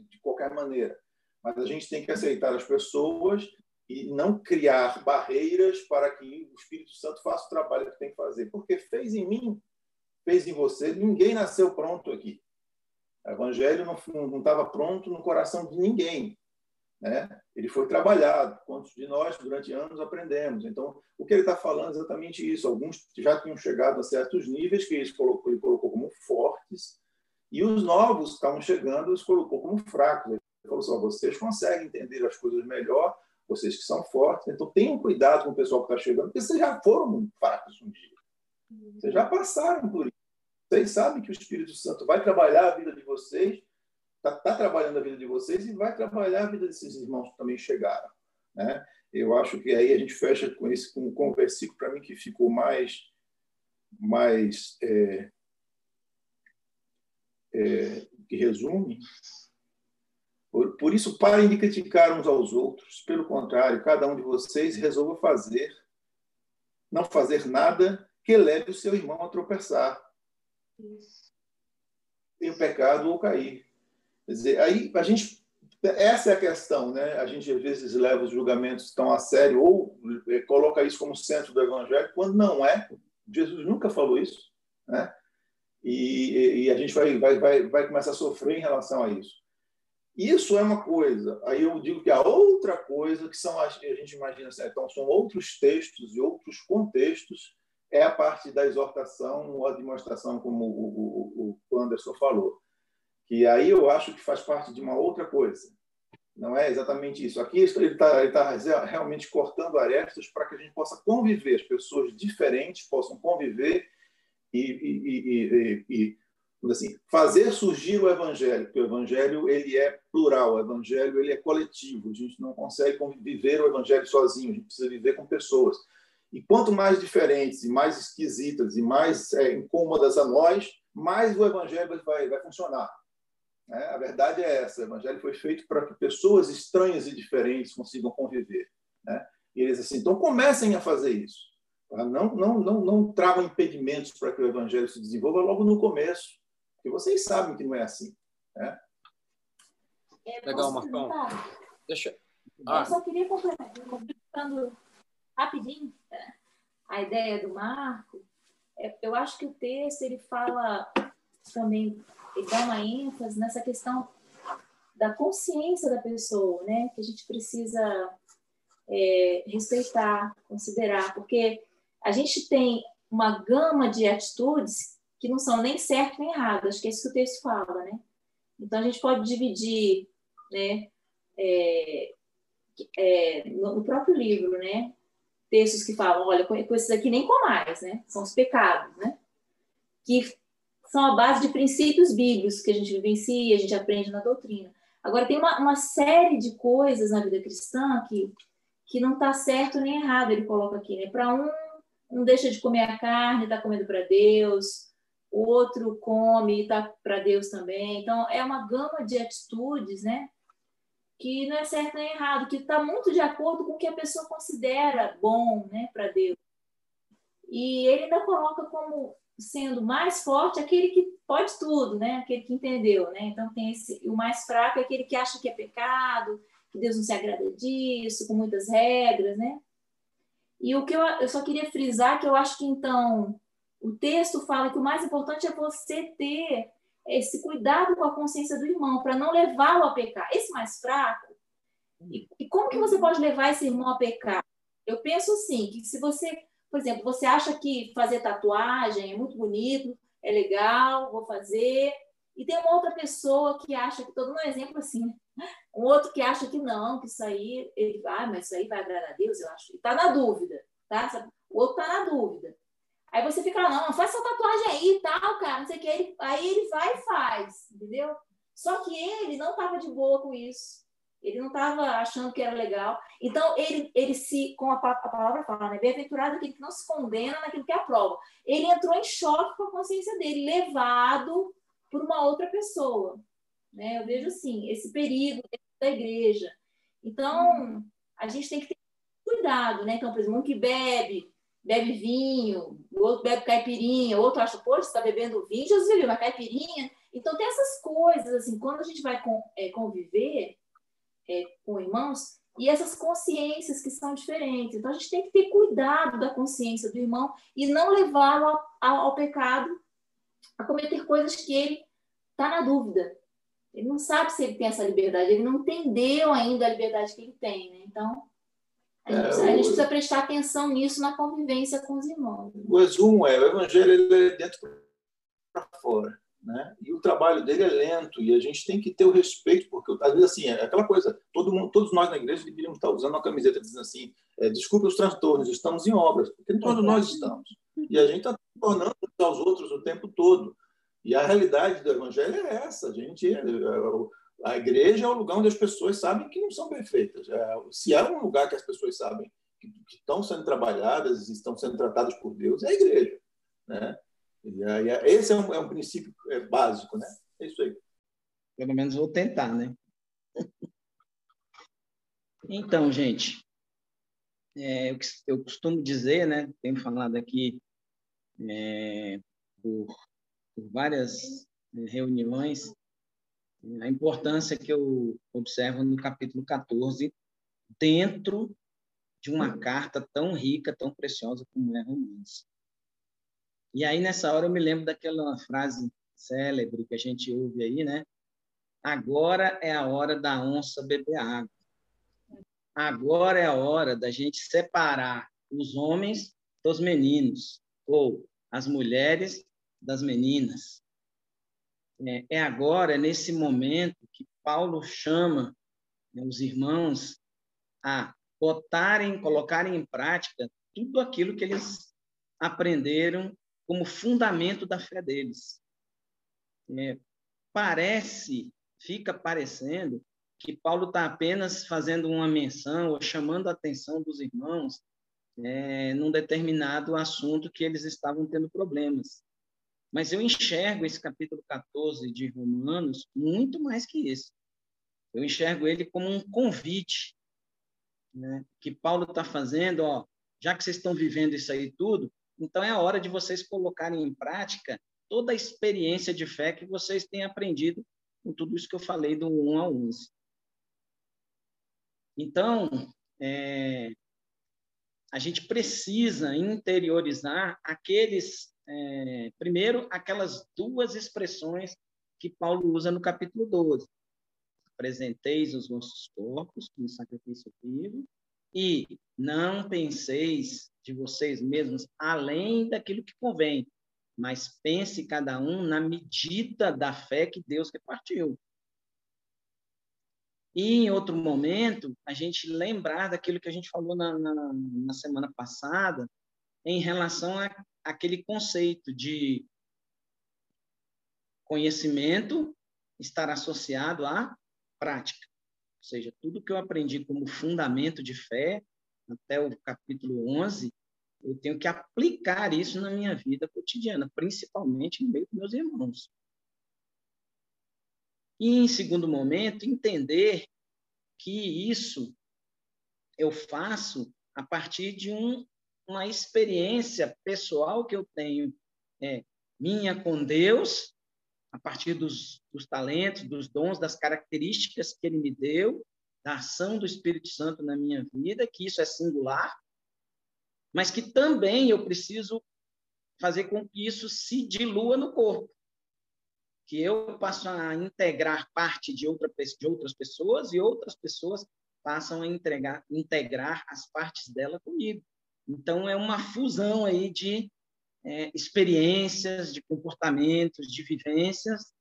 de qualquer maneira. Mas a gente tem que aceitar as pessoas e não criar barreiras para que o Espírito Santo faça o trabalho que tem que fazer. Porque fez em mim, fez em você, ninguém nasceu pronto aqui. O evangelho não estava pronto no coração de ninguém. Né? Ele foi trabalhado. Quantos de nós, durante anos, aprendemos? Então, o que ele está falando é exatamente isso. Alguns já tinham chegado a certos níveis que ele colocou, ele colocou como fortes, e os novos que estavam chegando, ele colocou como fracos. Ele falou assim: vocês conseguem entender as coisas melhor, vocês que são fortes. Então, tenham cuidado com o pessoal que está chegando, porque vocês já foram fracos um dia. Vocês já passaram por isso. Vocês sabem que o Espírito Santo vai trabalhar a vida de vocês, está tá trabalhando a vida de vocês e vai trabalhar a vida desses irmãos que também chegaram. Né? Eu acho que aí a gente fecha com esse com, com o versículo para mim que ficou mais mais é, é, que resume. Por, por isso, parem de criticar uns aos outros. Pelo contrário, cada um de vocês resolva fazer, não fazer nada que leve o seu irmão a tropeçar tem o pecado ou cair. Quer dizer, aí a gente essa é a questão, né? A gente às vezes leva os julgamentos tão a sério ou é, coloca isso como centro do evangelho, quando não é. Jesus nunca falou isso, né? E, e a gente vai, vai, vai, vai começar a sofrer em relação a isso. Isso é uma coisa. Aí eu digo que a outra coisa que são a gente imagina assim, então são outros textos e outros contextos é a parte da exortação ou a demonstração, como o, o, o Anderson falou. Que aí eu acho que faz parte de uma outra coisa. Não é exatamente isso. Aqui ele está tá realmente cortando arestas para que a gente possa conviver, as pessoas diferentes possam conviver e, e, e, e assim, fazer surgir o evangelho, porque o evangelho ele é plural, o evangelho ele é coletivo. A gente não consegue viver o evangelho sozinho, a gente precisa viver com pessoas. E quanto mais diferentes e mais esquisitas e mais é, incômodas a nós, mais o evangelho vai, vai funcionar. É, a verdade é essa: o evangelho foi feito para que pessoas estranhas e diferentes consigam conviver. Né? E eles assim, então comecem a fazer isso. Tá? Não, não, não, não tragam impedimentos para que o evangelho se desenvolva logo no começo, porque vocês sabem que não é assim. Né? É, Legal, Marcão. Deixa. Ah. Eu só queria complementar, complementando rapidinho né? a ideia do Marco, é, eu acho que o texto ele fala também, ele dá uma ênfase nessa questão da consciência da pessoa, né? Que a gente precisa é, respeitar, considerar, porque a gente tem uma gama de atitudes que não são nem certo nem errado, acho que é isso que o texto fala, né? Então a gente pode dividir, né? É, é, no, próprio livro, né? textos que falam, olha, com esses aqui nem comais, né? São os pecados, né? Que são a base de princípios bíblicos que a gente vivencia, a gente aprende na doutrina. Agora, tem uma, uma série de coisas na vida cristã que, que não está certo nem errado, ele coloca aqui, né? Para um, não deixa de comer a carne, está comendo para Deus, o outro come e está para Deus também. Então, é uma gama de atitudes, né? que não é certo nem errado, que está muito de acordo com o que a pessoa considera bom né, para Deus. E ele ainda coloca como sendo mais forte aquele que pode tudo, né? aquele que entendeu. Né? Então, tem esse, o mais fraco é aquele que acha que é pecado, que Deus não se agrada disso, com muitas regras. Né? E o que eu, eu só queria frisar que eu acho que, então, o texto fala que o mais importante é você ter esse cuidado com a consciência do irmão, para não levá-lo a pecar. Esse mais fraco, e, e, como que você pode levar esse irmão a pecar? Eu penso assim, que se você, por exemplo, você acha que fazer tatuagem é muito bonito, é legal, vou fazer, e tem uma outra pessoa que acha que, todo um exemplo assim, né? um outro que acha que não, que isso aí, ele vai, ah, mas isso aí vai agradar a Deus, eu acho. Está na dúvida, tá? O outro está na dúvida. Aí você fica lá, não, faz essa tatuagem aí e tal, cara, não sei o que. Aí ele vai e faz, entendeu? Só que ele não estava de boa com isso. Ele não estava achando que era legal. Então, ele, ele se, com a, a palavra fala, né? Bem-aventurado aquele que não se condena naquilo que aprova. Ele entrou em choque com a consciência dele, levado por uma outra pessoa. Né? Eu vejo, assim, esse perigo da igreja. Então, a gente tem que ter cuidado, né? Então, por exemplo, um que bebe, bebe vinho, o outro bebe caipirinha, o outro acha, poxa, está bebendo vinho, Jesus viu uma caipirinha. Então, tem essas coisas, assim, quando a gente vai é, conviver é, com irmãos, e essas consciências que são diferentes. Então, a gente tem que ter cuidado da consciência do irmão e não levá-lo ao, ao, ao, pecado, a cometer coisas que ele está na dúvida. Ele não sabe se ele tem essa liberdade, ele não entendeu ainda a liberdade que ele tem. Né? Então, a gente, precisa, a gente, precisa, prestar atenção nisso na convivência com os irmãos. O resumo é: o evangelho é dentro para fora. Né? E o trabalho dele é lento e a gente tem que ter o respeito, porque às vezes assim, é aquela coisa, todo mundo, todos nós na igreja deveríamos estar usando uma camiseta dizendo assim, é, desculpe os transtornos, estamos em obras, porque todos nós estamos. E a gente está tornando aos outros o tempo todo. E a realidade do evangelho é essa, a gente é, a igreja é o lugar onde as pessoas sabem que não são perfeitas. É, se há um lugar que as pessoas sabem que, estão sendo trabalhadas e estão sendo tratadas por Deus, é a igreja, né? E aí, esse é um, é um princípio é, básico, né? É isso aí. Pelo menos vou tentar, né? Então, gente, é, eu, eu costumo dizer, né? Tenho falado aqui é, por, por, várias é, reuniões, a importância que eu observo no capítulo 14, dentro de uma carta tão rica, tão preciosa como é Romanos. E aí, nessa hora, eu me lembro daquela frase célebre que a gente ouve aí, né? Agora é a hora da onça beber água. Agora é a hora da gente separar os homens dos meninos, ou as mulheres das meninas. É, é agora, é nesse momento, que Paulo chama né, os irmãos a botarem, colocarem em prática tudo aquilo que eles aprenderam como fundamento da fé deles. É, parece, fica parecendo que Paulo está apenas fazendo uma menção ou chamando a atenção dos irmãos é, num determinado assunto que eles estavam tendo problemas. Mas eu enxergo esse capítulo 14 de Romanos muito mais que isso. Eu enxergo ele como um convite né, que Paulo está fazendo, ó, já que vocês estão vivendo isso aí tudo, então é a hora de vocês colocarem em prática toda a experiência de fé que vocês têm aprendido com tudo isso que eu falei do 1 a 11. Então, é, a gente precisa interiorizar aqueles, é, primeiro, aquelas duas expressões que Paulo usa no capítulo 12. Apresenteis os vossos corpos como sacrifício vivo e não penseis de vocês mesmos além daquilo que convém, mas pense cada um na medida da fé que Deus repartiu. E em outro momento, a gente lembrar daquilo que a gente falou na, na, na semana passada, em relação a, aquele conceito de conhecimento estar associado à prática. Ou seja, tudo que eu aprendi como fundamento de fé, até o capítulo 11, eu tenho que aplicar isso na minha vida cotidiana, principalmente no meio dos meus irmãos. E, em segundo momento, entender que isso eu faço a partir de um, uma experiência pessoal que eu tenho é, minha com Deus, a partir dos, dos talentos, dos dons, das características que Ele me deu, da ação do Espírito Santo na minha vida, que isso é singular, mas que também eu preciso fazer com que isso se dilua no corpo. Que eu passo a integrar parte de, outra, de outras pessoas e outras pessoas passam a entregar, integrar as partes dela comigo. Então, é uma fusão aí de é, experiências, de comportamentos, de vivências,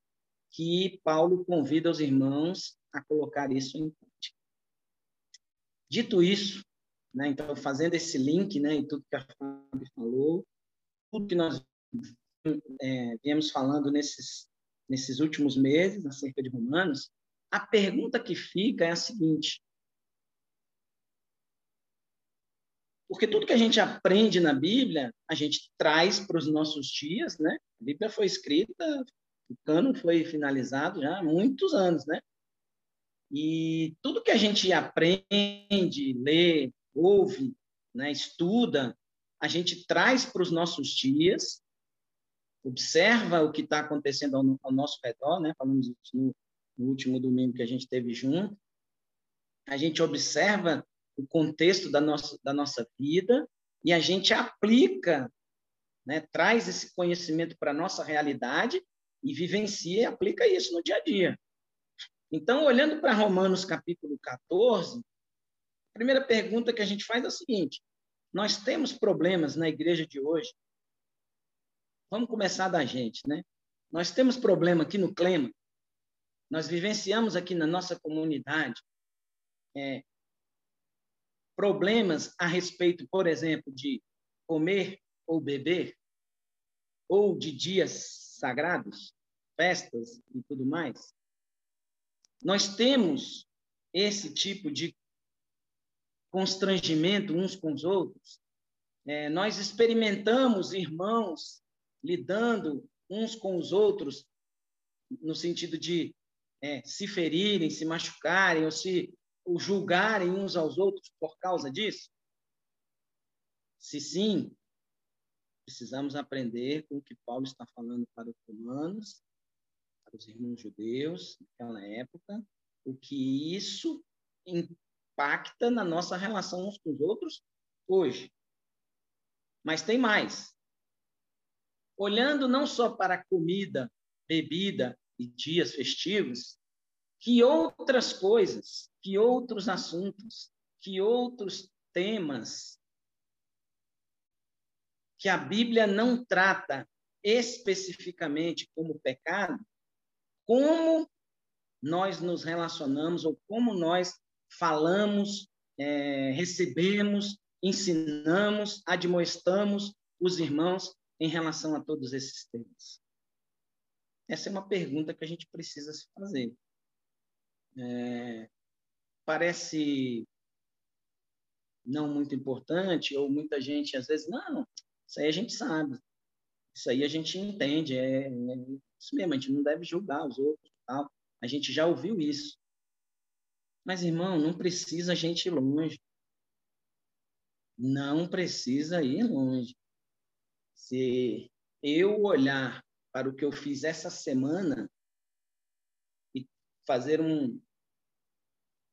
que Paulo convida os irmãos a colocar isso em prática. Dito isso, né? Então, fazendo esse link, né, e tudo que a Fábio falou, tudo que nós é, viemos falando nesses, nesses últimos meses acerca de Romanos, a pergunta que fica é a seguinte: Porque tudo que a gente aprende na Bíblia, a gente traz para os nossos dias, né? A Bíblia foi escrita, o cano foi finalizado já há muitos anos, né? E tudo que a gente aprende, lê, ouve, né, estuda, a gente traz para os nossos dias, observa o que está acontecendo ao, ao, nosso redor, né? Falamos no, no último domingo que a gente teve junto. A gente observa o contexto da nossa, da nossa vida e a gente aplica, né, traz esse conhecimento para a nossa realidade e vivencia e aplica isso no dia a dia. Então, olhando para Romanos capítulo 14, a primeira pergunta que a gente faz é a seguinte: nós temos problemas na igreja de hoje? Vamos começar da gente, né? Nós temos problema aqui no clima. Nós vivenciamos aqui na nossa comunidade é, problemas a respeito, por exemplo, de comer ou beber, ou de dias sagrados, festas e tudo mais. Nós temos esse tipo de constrangimento uns com os outros. É, nós experimentamos irmãos lidando uns com os outros no sentido de é, se ferirem, se machucarem ou se ou julgarem uns aos outros por causa disso? Se sim, precisamos aprender com o que Paulo está falando para os romanos, para os irmãos judeus naquela época, o que isso impacta na nossa relação uns com os outros hoje. Mas tem mais. Olhando não só para comida, bebida e dias festivos, que outras coisas, que outros assuntos, que outros temas que a Bíblia não trata especificamente como pecado, como nós nos relacionamos ou como nós falamos, é, recebemos, ensinamos, admoestamos os irmãos em relação a todos esses temas? Essa é uma pergunta que a gente precisa se fazer. É, parece não muito importante, ou muita gente às vezes, não, isso aí a gente sabe, isso aí a gente entende, é, é isso mesmo, a gente não deve julgar os outros, tal. a gente já ouviu isso. Mas, irmão, não precisa a gente ir longe. Não precisa ir longe. Se eu olhar para o que eu fiz essa semana e fazer um,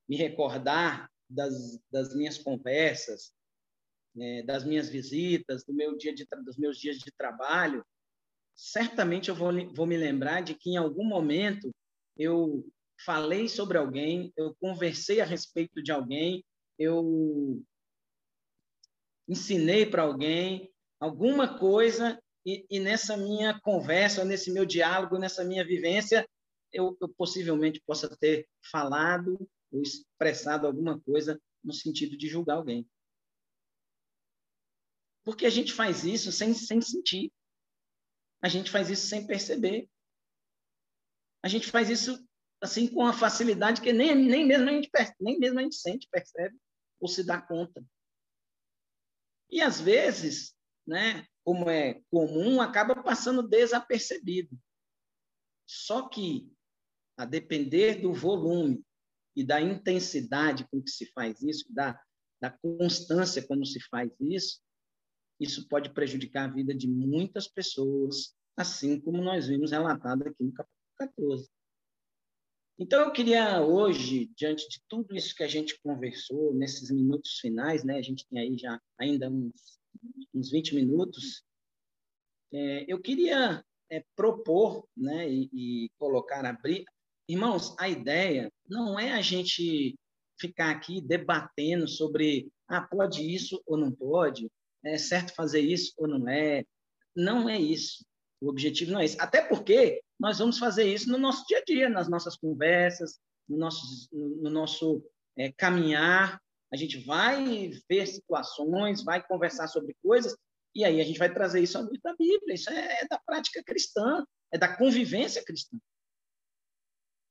me recordar das, das minhas conversas, é, das minhas visitas, do meu dia de, dos meus dias de trabalho, certamente eu vou, vou me lembrar de que em algum momento eu falei sobre alguém, eu conversei a respeito de alguém, eu ensinei para alguém alguma coisa e, e, nessa minha conversa, nesse meu diálogo, nessa minha vivência, eu, eu possivelmente possa ter falado ou expressado alguma coisa no sentido de julgar alguém. Porque a gente faz isso sem, sem sentir. A gente faz isso sem perceber. A gente faz isso assim com uma facilidade que nem, nem, mesmo, a gente, nem mesmo a gente sente, percebe ou se dá conta. E às vezes, né, como é comum, acaba passando desapercebido. Só que, a depender do volume e da intensidade com que se faz isso, da, da constância como se faz isso, isso pode prejudicar a vida de muitas pessoas, assim como nós vimos relatado aqui no capítulo 14. Então, eu queria hoje, diante de tudo isso que a gente conversou, nesses minutos finais, né, a gente tem aí já ainda uns, uns 20 minutos, é, eu queria é, propor né, e, e colocar, abrir, Irmãos, a ideia não é a gente ficar aqui debatendo sobre ah, pode isso ou não pode, é certo fazer isso ou não é. Não é isso. O objetivo não é esse. Até porque nós vamos fazer isso no nosso dia a dia, nas nossas conversas, no nosso, no nosso é, caminhar. A gente vai ver situações, vai conversar sobre coisas, e aí a gente vai trazer isso à luz da Bíblia. Isso é, é da prática cristã, é da convivência cristã.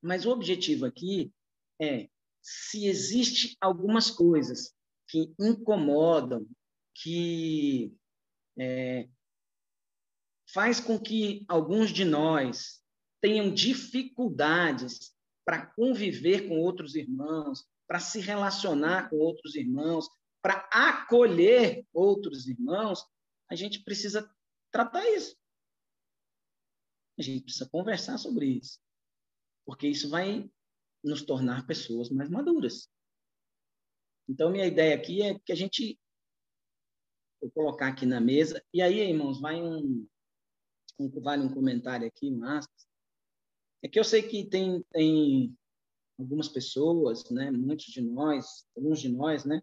Mas o objetivo aqui é se existe algumas coisas que incomodam, que é, faz com que alguns de nós tenham dificuldades para conviver com outros irmãos, para se relacionar com outros irmãos, para acolher outros irmãos, a gente precisa tratar isso. A gente precisa conversar sobre isso. Porque isso vai nos tornar pessoas mais maduras. Então, minha ideia aqui é que a gente. Vou colocar aqui na mesa. E aí, irmãos, vai um, um, vale um comentário aqui, mas é que eu sei que tem, tem algumas pessoas, né, muitos de nós, alguns de nós, né,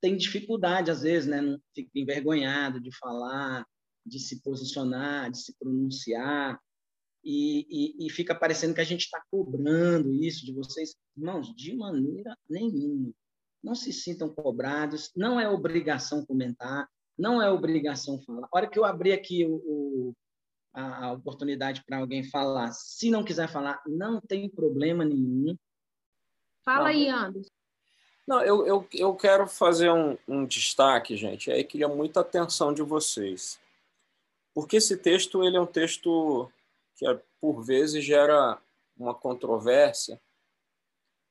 tem dificuldade às vezes, né, não fica envergonhado de falar, de se posicionar, de se pronunciar, e, e, e fica parecendo que a gente está cobrando isso de vocês. Irmãos, de maneira nenhuma. Não se sintam cobrados, não é obrigação comentar, não é obrigação falar. A hora que eu abrir aqui o, o a, oportunidade para alguém falar, se não quiser falar, não tem problema nenhum. Fala aí, Anderson. Não, eu, eu, eu quero fazer um, um destaque, gente. Aí queria muita atenção de vocês. Porque esse texto ele é um texto que, por vezes, gera uma controvérsia,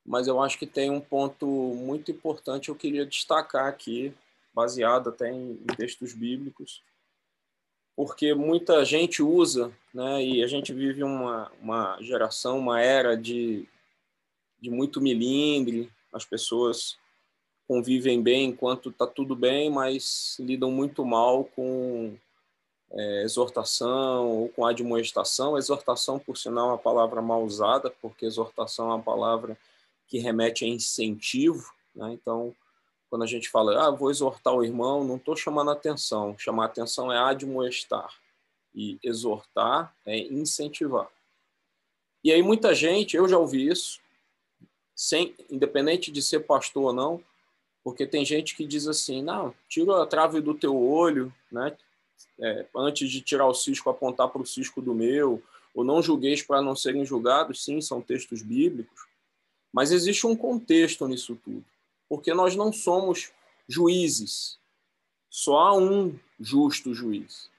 mas eu acho que tem um ponto muito importante eu queria destacar aqui, baseado até em, em textos bíblicos, porque muita gente usa, né, e a gente vive uma, uma geração, uma era de, de muito milindre, as pessoas convivem bem enquanto está tudo bem, mas lidam muito mal com é, exortação ou com admoestação. Exortação, por sinal, é uma palavra mal usada, porque exortação é uma palavra que remete a incentivo. Né? Então, quando a gente fala, ah, vou exortar o irmão, não estou chamando atenção. Chamar atenção é admoestar. E exortar é incentivar. E aí muita gente, eu já ouvi isso, sem, independente de ser pastor ou não, porque tem gente que diz assim, não, tira a trave do teu olho, né? É, antes de tirar o cisco, apontar para o cisco do meu, ou não julgueis para não serem julgados, sim, são textos bíblicos, mas existe um contexto nisso tudo, porque nós não somos juízes, só há um justo juiz.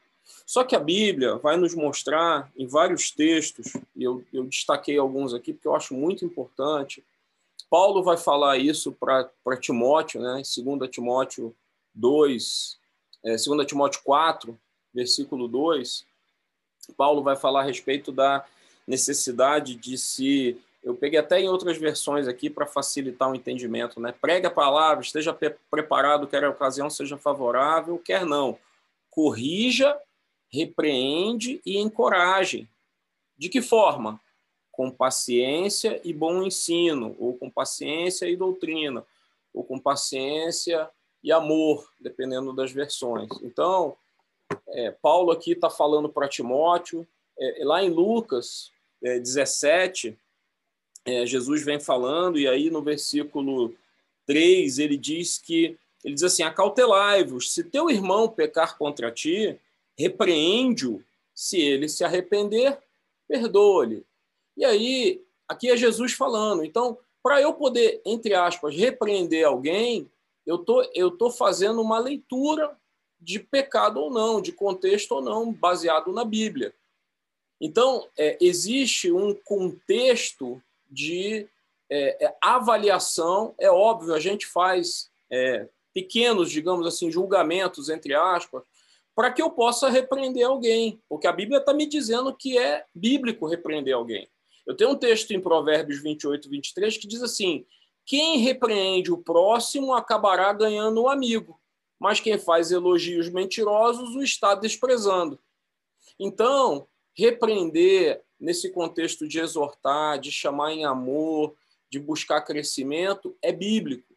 Só que a Bíblia vai nos mostrar em vários textos, e eu, eu destaquei alguns aqui porque eu acho muito importante, Paulo vai falar isso para Timóteo, né? 2 Timóteo 2, é, 2 Timóteo 4, versículo 2. Paulo vai falar a respeito da necessidade de se. Eu peguei até em outras versões aqui para facilitar o entendimento, né? Prega a palavra, esteja preparado, quer a ocasião seja favorável, quer não. Corrija, repreende e encoraje. De que forma? com paciência e bom ensino, ou com paciência e doutrina, ou com paciência e amor, dependendo das versões. Então, é, Paulo aqui está falando para Timóteo, é, lá em Lucas é, 17, é, Jesus vem falando, e aí no versículo 3 ele diz que, ele diz assim, acautelai-vos, se teu irmão pecar contra ti, repreende-o, se ele se arrepender, perdoa-lhe. E aí, aqui é Jesus falando. Então, para eu poder, entre aspas, repreender alguém, eu tô, eu tô fazendo uma leitura de pecado ou não, de contexto ou não, baseado na Bíblia. Então, é, existe um contexto de é, é, avaliação. É óbvio, a gente faz é, pequenos, digamos assim, julgamentos, entre aspas, para que eu possa repreender alguém, porque a Bíblia está me dizendo que é bíblico repreender alguém. Eu tenho um texto em Provérbios 28, 23 que diz assim: Quem repreende o próximo acabará ganhando um amigo, mas quem faz elogios mentirosos o está desprezando. Então, repreender nesse contexto de exortar, de chamar em amor, de buscar crescimento, é bíblico.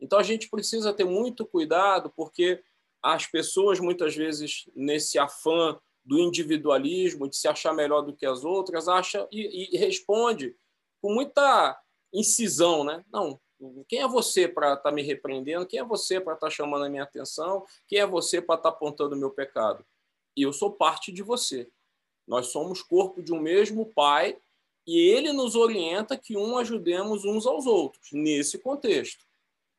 Então a gente precisa ter muito cuidado, porque as pessoas, muitas vezes, nesse afã do individualismo, de se achar melhor do que as outras, acha e, e responde com muita incisão, né? Não, quem é você para estar tá me repreendendo? Quem é você para estar tá chamando a minha atenção? Quem é você para estar tá apontando o meu pecado? Eu sou parte de você. Nós somos corpo de um mesmo Pai E ele nos orienta que um ajudemos uns aos outros, nesse contexto.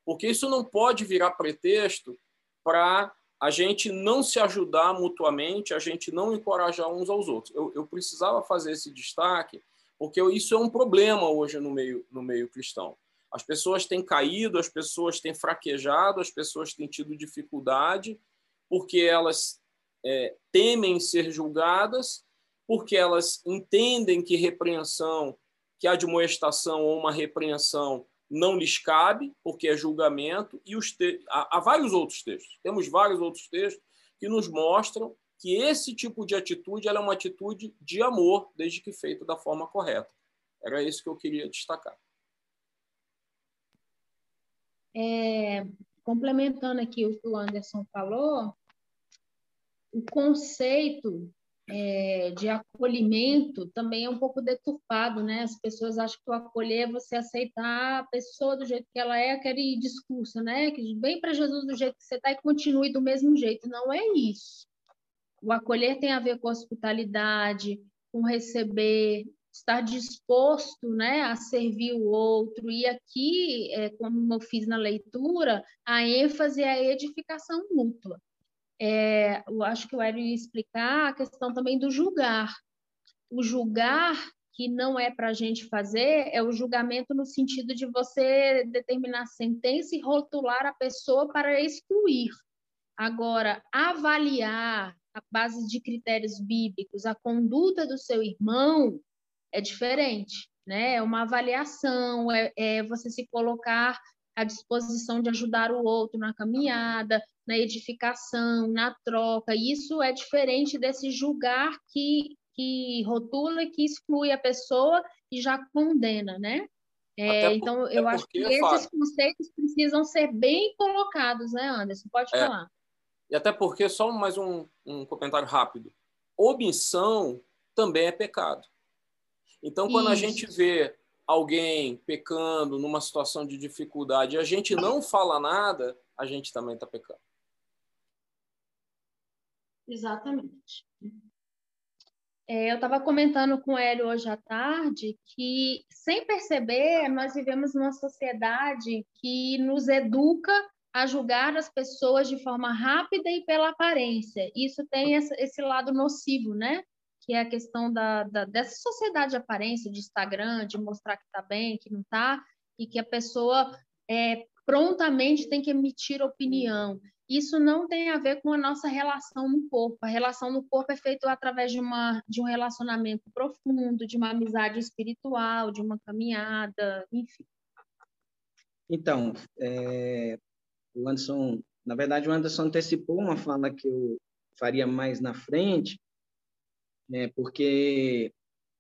Porque isso não pode virar pretexto para a gente não se ajudar mutuamente, a gente não encorajar uns aos outros. Eu, eu precisava fazer esse destaque, porque isso é um problema hoje no meio, no meio cristão. As pessoas têm caído, as pessoas têm fraquejado, as pessoas têm tido dificuldade, porque elas é, temem ser julgadas porque elas entendem que repreensão, que admoestação ou uma repreensão não lhes cabe, porque é julgamento, e os te... há, há vários outros textos. Temos vários outros textos que nos mostram que esse tipo de atitude é uma atitude de amor, desde que feita da forma correta. Era isso que eu queria destacar. É, complementando aqui o que o Anderson falou, o conceito é, de acolhimento também é um pouco deturpado, né? As pessoas acham que o acolher é você aceitar a pessoa do jeito que ela é, aquele discurso, né? Que vem para Jesus do jeito que você está e continue do mesmo jeito. Não é isso. O acolher tem a ver com hospitalidade, com receber, estar disposto né, a servir o outro. E aqui, é, como eu fiz na leitura, a ênfase é a edificação mútua é, eu acho que o Hélio ia explicar a questão também do julgar. O julgar que não é para a gente fazer é o julgamento no sentido de você determinar sentença e rotular a pessoa para excluir. Agora, avaliar a base de critérios bíblicos a conduta do seu irmão é diferente, né? É uma avaliação, é, é você se colocar à disposição de ajudar o outro na caminhada, na edificação, na troca. Isso é diferente desse julgar que, que rotula, que exclui a pessoa e já condena, né? É, então, eu acho que esses Fábio, conceitos precisam ser bem colocados, né, Anderson? Pode é, falar. E até porque, só mais um, um comentário rápido: omissão também é pecado. Então, quando Isso. a gente vê alguém pecando numa situação de dificuldade e a gente não fala nada, a gente também está pecando. Exatamente. É, eu estava comentando com ele hoje à tarde que, sem perceber, nós vivemos numa sociedade que nos educa a julgar as pessoas de forma rápida e pela aparência. Isso tem esse lado nocivo, né? Que é a questão da, da dessa sociedade de aparência, de Instagram, de mostrar que está bem, que não está, e que a pessoa é, prontamente tem que emitir opinião isso não tem a ver com a nossa relação no corpo. A relação no corpo é feita através de, uma, de um relacionamento profundo, de uma amizade espiritual, de uma caminhada, enfim. Então, é, o Anderson, na verdade, o Anderson antecipou uma fala que eu faria mais na frente, né, porque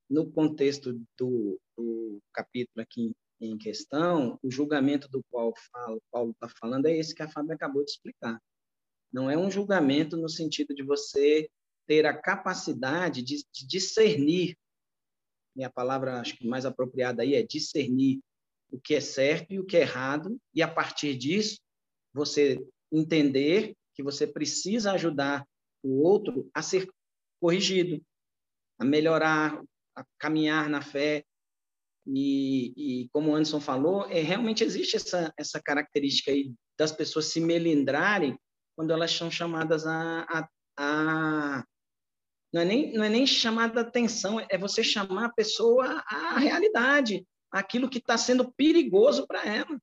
no contexto do, do capítulo aqui em questão, o julgamento do qual Paulo está falando é esse que a Fábio acabou de explicar. Não é um julgamento no sentido de você ter a capacidade de, de discernir, e a palavra acho que mais apropriada aí é discernir o que é certo e o que é errado, e a partir disso você entender que você precisa ajudar o outro a ser corrigido, a melhorar, a caminhar na fé, e, e, como o Anderson falou, é, realmente existe essa, essa característica aí das pessoas se melindrarem quando elas são chamadas a, a, a não é nem não é nem chamada atenção, é você chamar a pessoa à realidade, aquilo que está sendo perigoso para ela,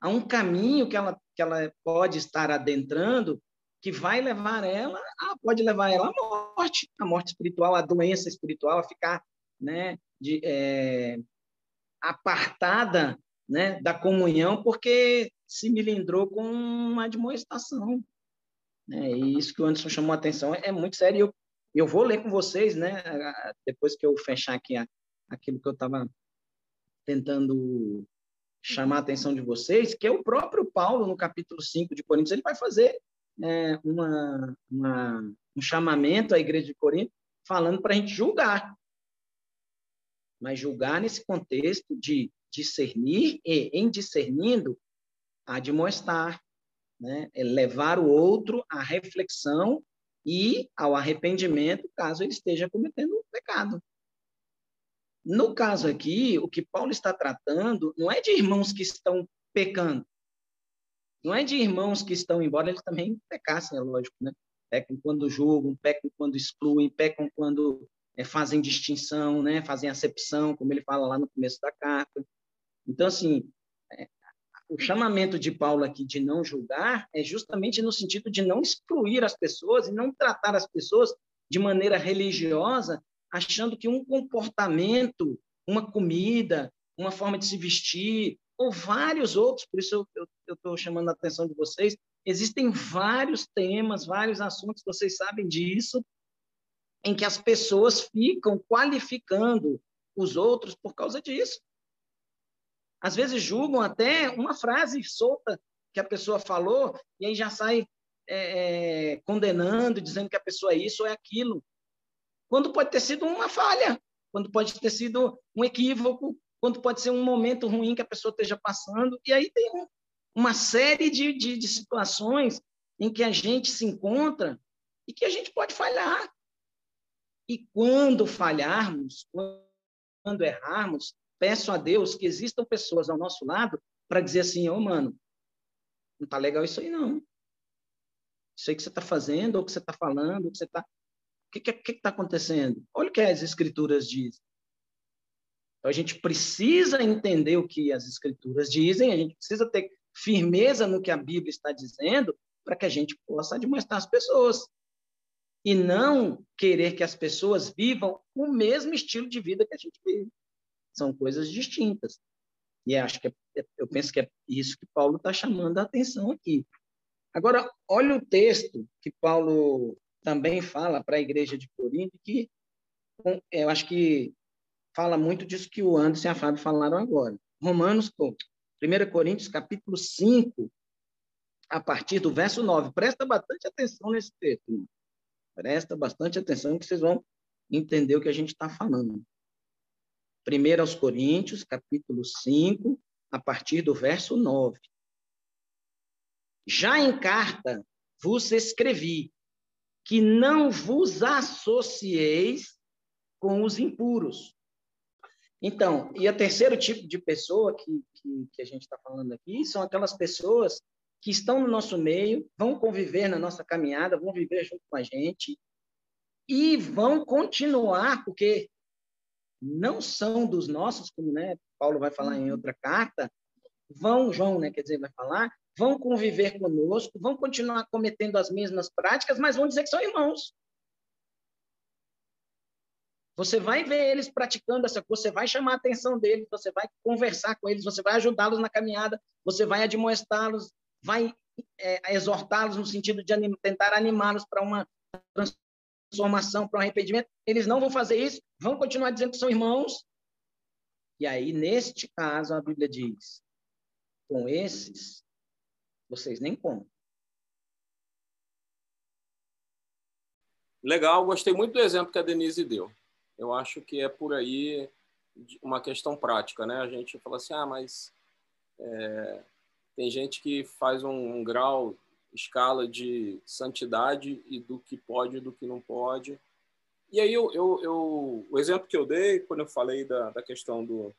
a um caminho que ela que ela pode estar adentrando que vai levar ela, a, pode levar ela à morte, à morte espiritual, à doença espiritual, a ficar, né, de, é, apartada né, da comunhão porque se milindrou com uma admoestação. Né? E isso que o Anderson chamou a atenção é, é muito sério. Eu, eu vou ler com vocês, né, depois que eu fechar aqui a, aquilo que eu estava tentando chamar a atenção de vocês, que é o próprio Paulo, no capítulo 5 de Coríntios, ele vai fazer é, uma, uma, um chamamento à igreja de Corinto, falando para a gente julgar mas julgar nesse contexto de discernir e, em discernindo, admoestar, né? É levar o outro à reflexão e ao arrependimento, caso ele esteja cometendo um pecado. No caso aqui, o que Paulo está tratando não é de irmãos que estão pecando. Não é de irmãos que estão, embora eles também pecassem, é lógico, né? Pecam quando julgam, pecam quando excluem, pecam quando é, fazem distinção, né? Fazem acepção, como ele fala lá no começo da carta. Então, assim, é, o chamamento de Paulo aqui de não julgar é justamente no sentido de não excluir as pessoas e não tratar as pessoas de maneira religiosa, achando que um comportamento, uma comida, uma forma de se vestir, ou vários outros, por isso eu estou chamando a atenção de vocês, existem vários temas, vários assuntos, vocês sabem disso, em que as pessoas ficam qualificando os outros por causa disso. Às vezes julgam até uma frase solta que a pessoa falou e aí já sai é, é, condenando, dizendo que a pessoa é isso ou é aquilo. Quando pode ter sido uma falha, quando pode ter sido um equívoco, quando pode ser um momento ruim que a pessoa esteja passando. E aí tem um, uma série de, de, de situações em que a gente se encontra e que a gente pode falhar. E quando falharmos, quando errarmos, peço a Deus que existam pessoas ao nosso lado para dizer assim, ô oh, mano, não tá legal isso aí não. Isso aí que você está fazendo, ou que você está falando, ou que você está... Que está acontecendo? Olha o que as escrituras dizem. Então, a gente precisa entender o que as escrituras dizem, a gente precisa ter firmeza no que a Bíblia está dizendo para que a gente possa admoestar as pessoas. E não querer que as pessoas vivam o mesmo estilo de vida que a gente vive. São coisas distintas. E acho que é, é, eu penso que é isso que Paulo está chamando a atenção aqui. Agora, olha o texto que Paulo também fala para a igreja de Corinto, que eu acho que fala muito disso que o Anderson e a Fábio falaram agora. Romanos, 1 Coríntios, capítulo 5, a partir do verso 9. Presta bastante atenção nesse texto. Presta bastante atenção que vocês vão entender o que a gente está falando. 1 aos Coríntios, capítulo 5, a partir do verso 9. Já em carta vos escrevi que não vos associeis com os impuros. Então, e o terceiro tipo de pessoa que, que, que a gente está falando aqui são aquelas pessoas que estão no nosso meio, vão conviver na nossa caminhada, vão viver junto com a gente e vão continuar, porque não são dos nossos, como né, Paulo vai falar em outra carta, vão, João, né, quer dizer, vai falar, vão conviver conosco, vão continuar cometendo as mesmas práticas, mas vão dizer que são irmãos. Você vai ver eles praticando essa coisa, você vai chamar a atenção deles, você vai conversar com eles, você vai ajudá-los na caminhada, você vai admoestá-los, vai é, exortá-los no sentido de anim tentar animá-los para uma transformação, para um arrependimento. Eles não vão fazer isso, vão continuar dizendo que são irmãos. E aí, neste caso, a Bíblia diz: com esses, vocês nem contam. Legal, gostei muito do exemplo que a Denise deu. Eu acho que é por aí uma questão prática, né? A gente fala assim, ah, mas é, tem gente que faz um, um, grau, escala de santidade e do que pode e do que não pode. E aí eu, eu, eu, o exemplo que eu dei quando eu falei da, da questão do,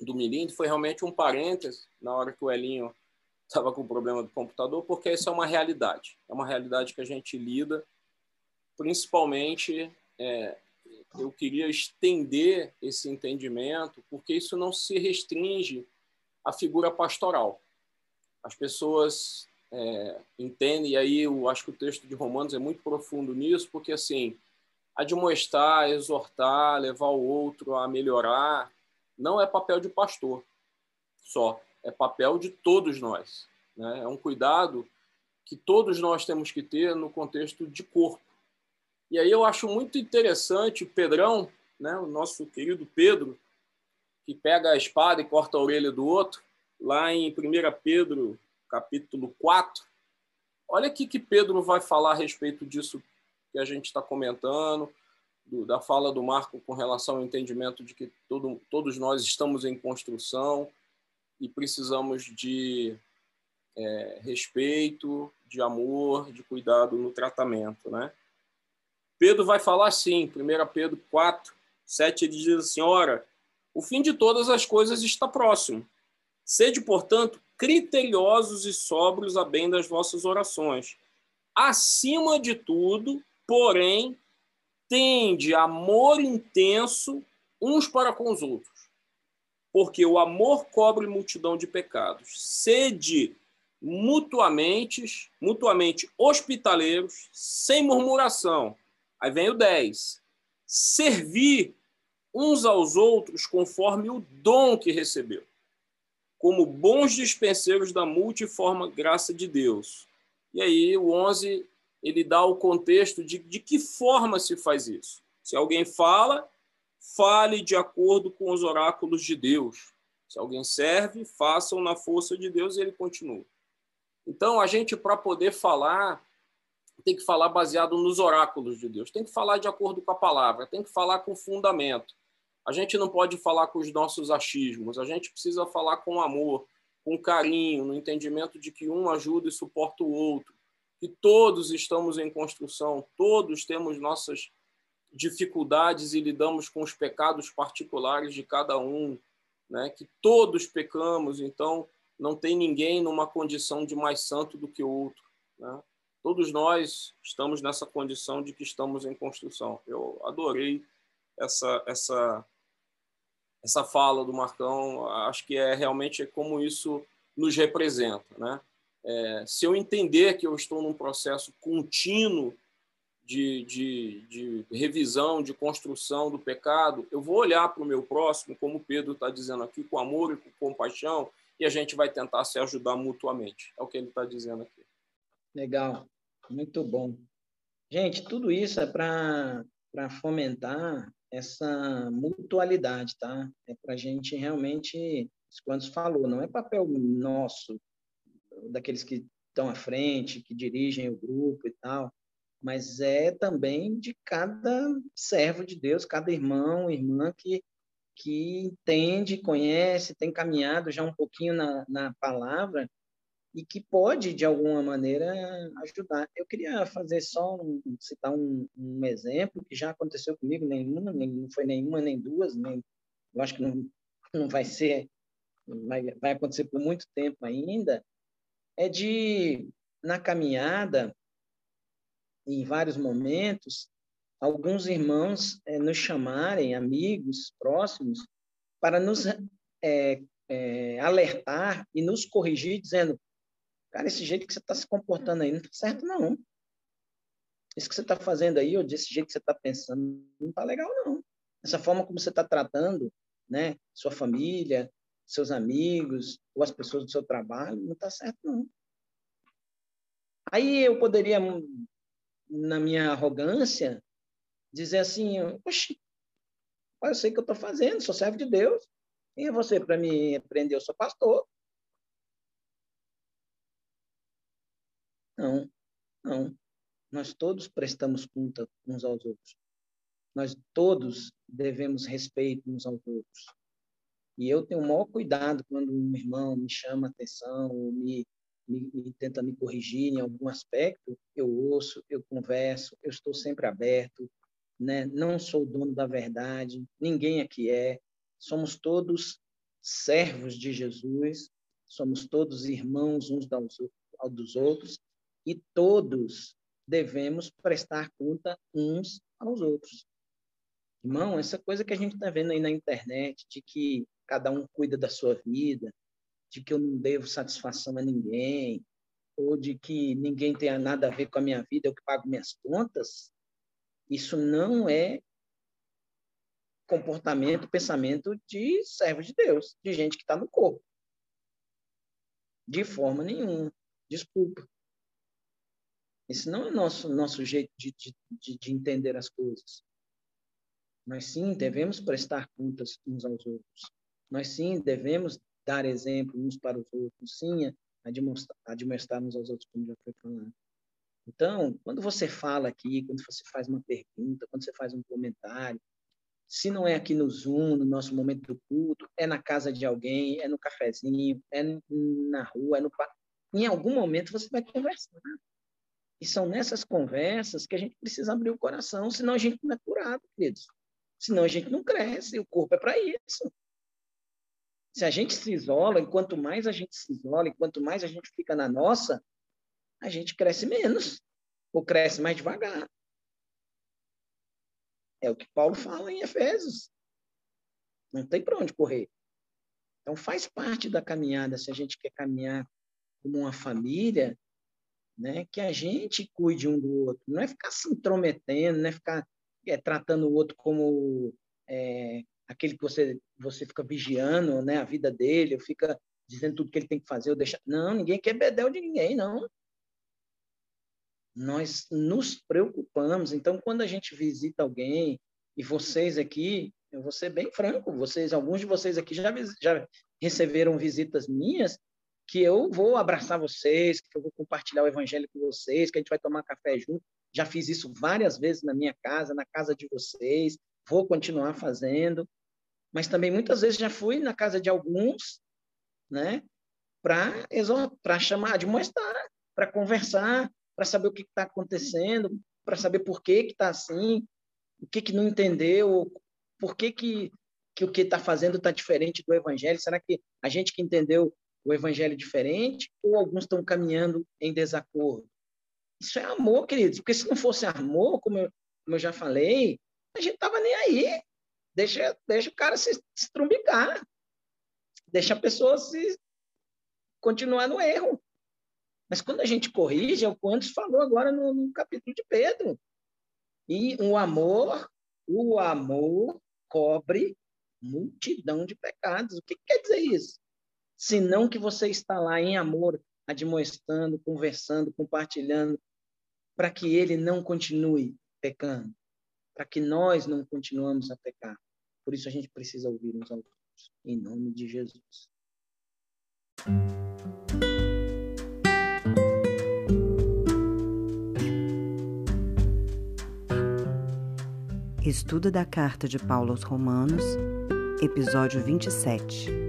do Milinde foi realmente um parêntese na hora que o Elinho estava com problema do computador, porque isso é uma realidade. É uma realidade que a gente lida, principalmente. É, eu queria estender esse entendimento, porque isso não se restringe à figura pastoral. As pessoas é, entendem, e aí eu acho que o texto de Romanos é muito profundo nisso, porque assim, admoestar, exortar, levar o outro a melhorar, não é papel de pastor só é papel de todos nós. Né? É um cuidado que todos nós temos que ter no contexto de corpo. E aí eu acho muito interessante o Pedrão, né, o nosso querido Pedro, que pega a espada e corta a orelha do outro, lá em 1 Pedro, capítulo 4. Olha aqui que Pedro vai falar a respeito disso que a gente está comentando, do, da fala do Marco com relação ao entendimento de que todo, todos nós estamos em construção, e precisamos de é, respeito, de amor, de cuidado no tratamento. Né? Pedro vai falar assim, 1 Pedro 4, 7 ele diz assim: Ora, o fim de todas as coisas está próximo. Sede, portanto, criteriosos e sóbrios a bem das vossas orações. Acima de tudo, porém, tende amor intenso uns para com os outros. Porque o amor cobre multidão de pecados. Sede mutuamente, mutuamente hospitaleiros, sem murmuração. Aí vem o 10. Servir uns aos outros conforme o dom que recebeu, como bons dispenseiros da multiforme graça de Deus. E aí o 11 ele dá o contexto de, de que forma se faz isso. Se alguém fala, fale de acordo com os oráculos de Deus. Se alguém serve, façam na força de Deus e ele continua. Então, a gente, para poder falar, tem que falar baseado nos oráculos de Deus, tem que falar de acordo com a palavra, tem que falar com fundamento. A gente não pode falar com os nossos achismos, a gente precisa falar com amor, com carinho, no entendimento de que um ajuda e suporta o outro, que todos estamos em construção, todos temos nossas dificuldades e lidamos com os pecados particulares de cada um, né? que todos pecamos, então não tem ninguém numa condição de mais santo do que o outro. Né? Todos nós estamos nessa condição de que estamos em construção. Eu adorei essa essa essa fala do Marcão. Acho que é realmente como isso nos representa, né? É, se eu entender que eu estou num processo contínuo de, de, de revisão, de construção do pecado, eu vou olhar para o meu próximo, como Pedro está dizendo aqui, com amor e com compaixão, e a gente vai tentar se ajudar mutuamente. É o que ele está dizendo aqui. Legal, muito bom. Gente, tudo isso é para fomentar essa mutualidade, tá? É para a gente realmente, quando falou, não é papel nosso, daqueles que estão à frente, que dirigem o grupo e tal, mas é também de cada servo de Deus, cada irmão, irmã que que entende, conhece, tem caminhado já um pouquinho na, na palavra e que pode, de alguma maneira, ajudar. Eu queria fazer só, um, citar um, um, exemplo que já aconteceu comigo, nenhuma, nem, não foi nenhuma, nem duas, nem, eu acho que não, não vai ser, vai, vai acontecer por muito tempo ainda, é de, na caminhada, em vários momentos, alguns irmãos é, nos chamarem, amigos próximos, para nos é, é, alertar e nos corrigir, dizendo: cara, esse jeito que você está se comportando aí não está certo, não. Isso que você está fazendo aí, ou desse jeito que você está pensando, não está legal, não. Essa forma como você está tratando né, sua família, seus amigos, ou as pessoas do seu trabalho, não está certo, não. Aí eu poderia, na minha arrogância, dizer assim, oxe, eu sei o que eu estou fazendo, sou servo de Deus. Quem é você para me repreender? Eu sou pastor. Não, não. Nós todos prestamos conta uns aos outros. Nós todos devemos respeito uns aos outros. E eu tenho o maior cuidado quando um irmão me chama atenção, ou me, me, me, tenta me corrigir em algum aspecto, eu ouço, eu converso, eu estou sempre aberto, né? não sou dono da verdade, ninguém aqui é, somos todos servos de Jesus, somos todos irmãos uns dos outros e todos devemos prestar conta uns aos outros. Irmão, essa coisa que a gente está vendo aí na internet, de que cada um cuida da sua vida, de que eu não devo satisfação a ninguém, ou de que ninguém tenha nada a ver com a minha vida, eu que pago minhas contas, isso não é comportamento, pensamento de servo de Deus, de gente que está no corpo. De forma nenhuma. Desculpa. Esse não é nosso nosso jeito de, de, de entender as coisas. Nós sim devemos prestar contas uns aos outros. Nós sim devemos dar exemplo uns para os outros. Sim, admoestar uns aos outros, como já foi falado. Então, quando você fala aqui, quando você faz uma pergunta, quando você faz um comentário, se não é aqui no Zoom, no nosso momento do culto, é na casa de alguém, é no cafezinho, é na rua, é no parque. Em algum momento você vai conversar. E são nessas conversas que a gente precisa abrir o coração, senão a gente não é curado, queridos. Senão a gente não cresce, o corpo é para isso. Se a gente se isola, e quanto mais a gente se isola, e quanto mais a gente fica na nossa, a gente cresce menos, ou cresce mais devagar. É o que Paulo fala em Efésios. Não tem para onde correr. Então, faz parte da caminhada, se a gente quer caminhar como uma família, né, que a gente cuide um do outro. Não é ficar se intrometendo, não é ficar é, tratando o outro como é, aquele que você, você fica vigiando né, a vida dele, ou fica dizendo tudo que ele tem que fazer ou deixar. Não, ninguém quer bedel de ninguém, não. Nós nos preocupamos. Então, quando a gente visita alguém, e vocês aqui, eu vou ser bem franco, vocês, alguns de vocês aqui já, já receberam visitas minhas, que eu vou abraçar vocês, que eu vou compartilhar o evangelho com vocês, que a gente vai tomar café junto. Já fiz isso várias vezes na minha casa, na casa de vocês, vou continuar fazendo. Mas também muitas vezes já fui na casa de alguns, né, para chamar, de mostrar, para conversar, para saber o que está acontecendo, para saber por que está assim, o que, que não entendeu, por que, que, que o que está fazendo está diferente do evangelho. Será que a gente que entendeu o evangelho diferente ou alguns estão caminhando em desacordo? Isso é amor, queridos, porque se não fosse amor, como eu, como eu já falei, a gente tava nem aí. Deixa, deixa o cara se estrumbicar. Deixa a pessoa se continuar no erro. Mas quando a gente corrige, é o que falou agora no, no capítulo de Pedro. E o amor, o amor cobre multidão de pecados. O que quer dizer isso? Senão que você está lá em amor, admoestando, conversando, compartilhando, para que ele não continue pecando para que nós não continuamos a pecar. Por isso a gente precisa ouvir uns aos outros, em nome de Jesus. Estudo da Carta de Paulo aos Romanos, episódio 27.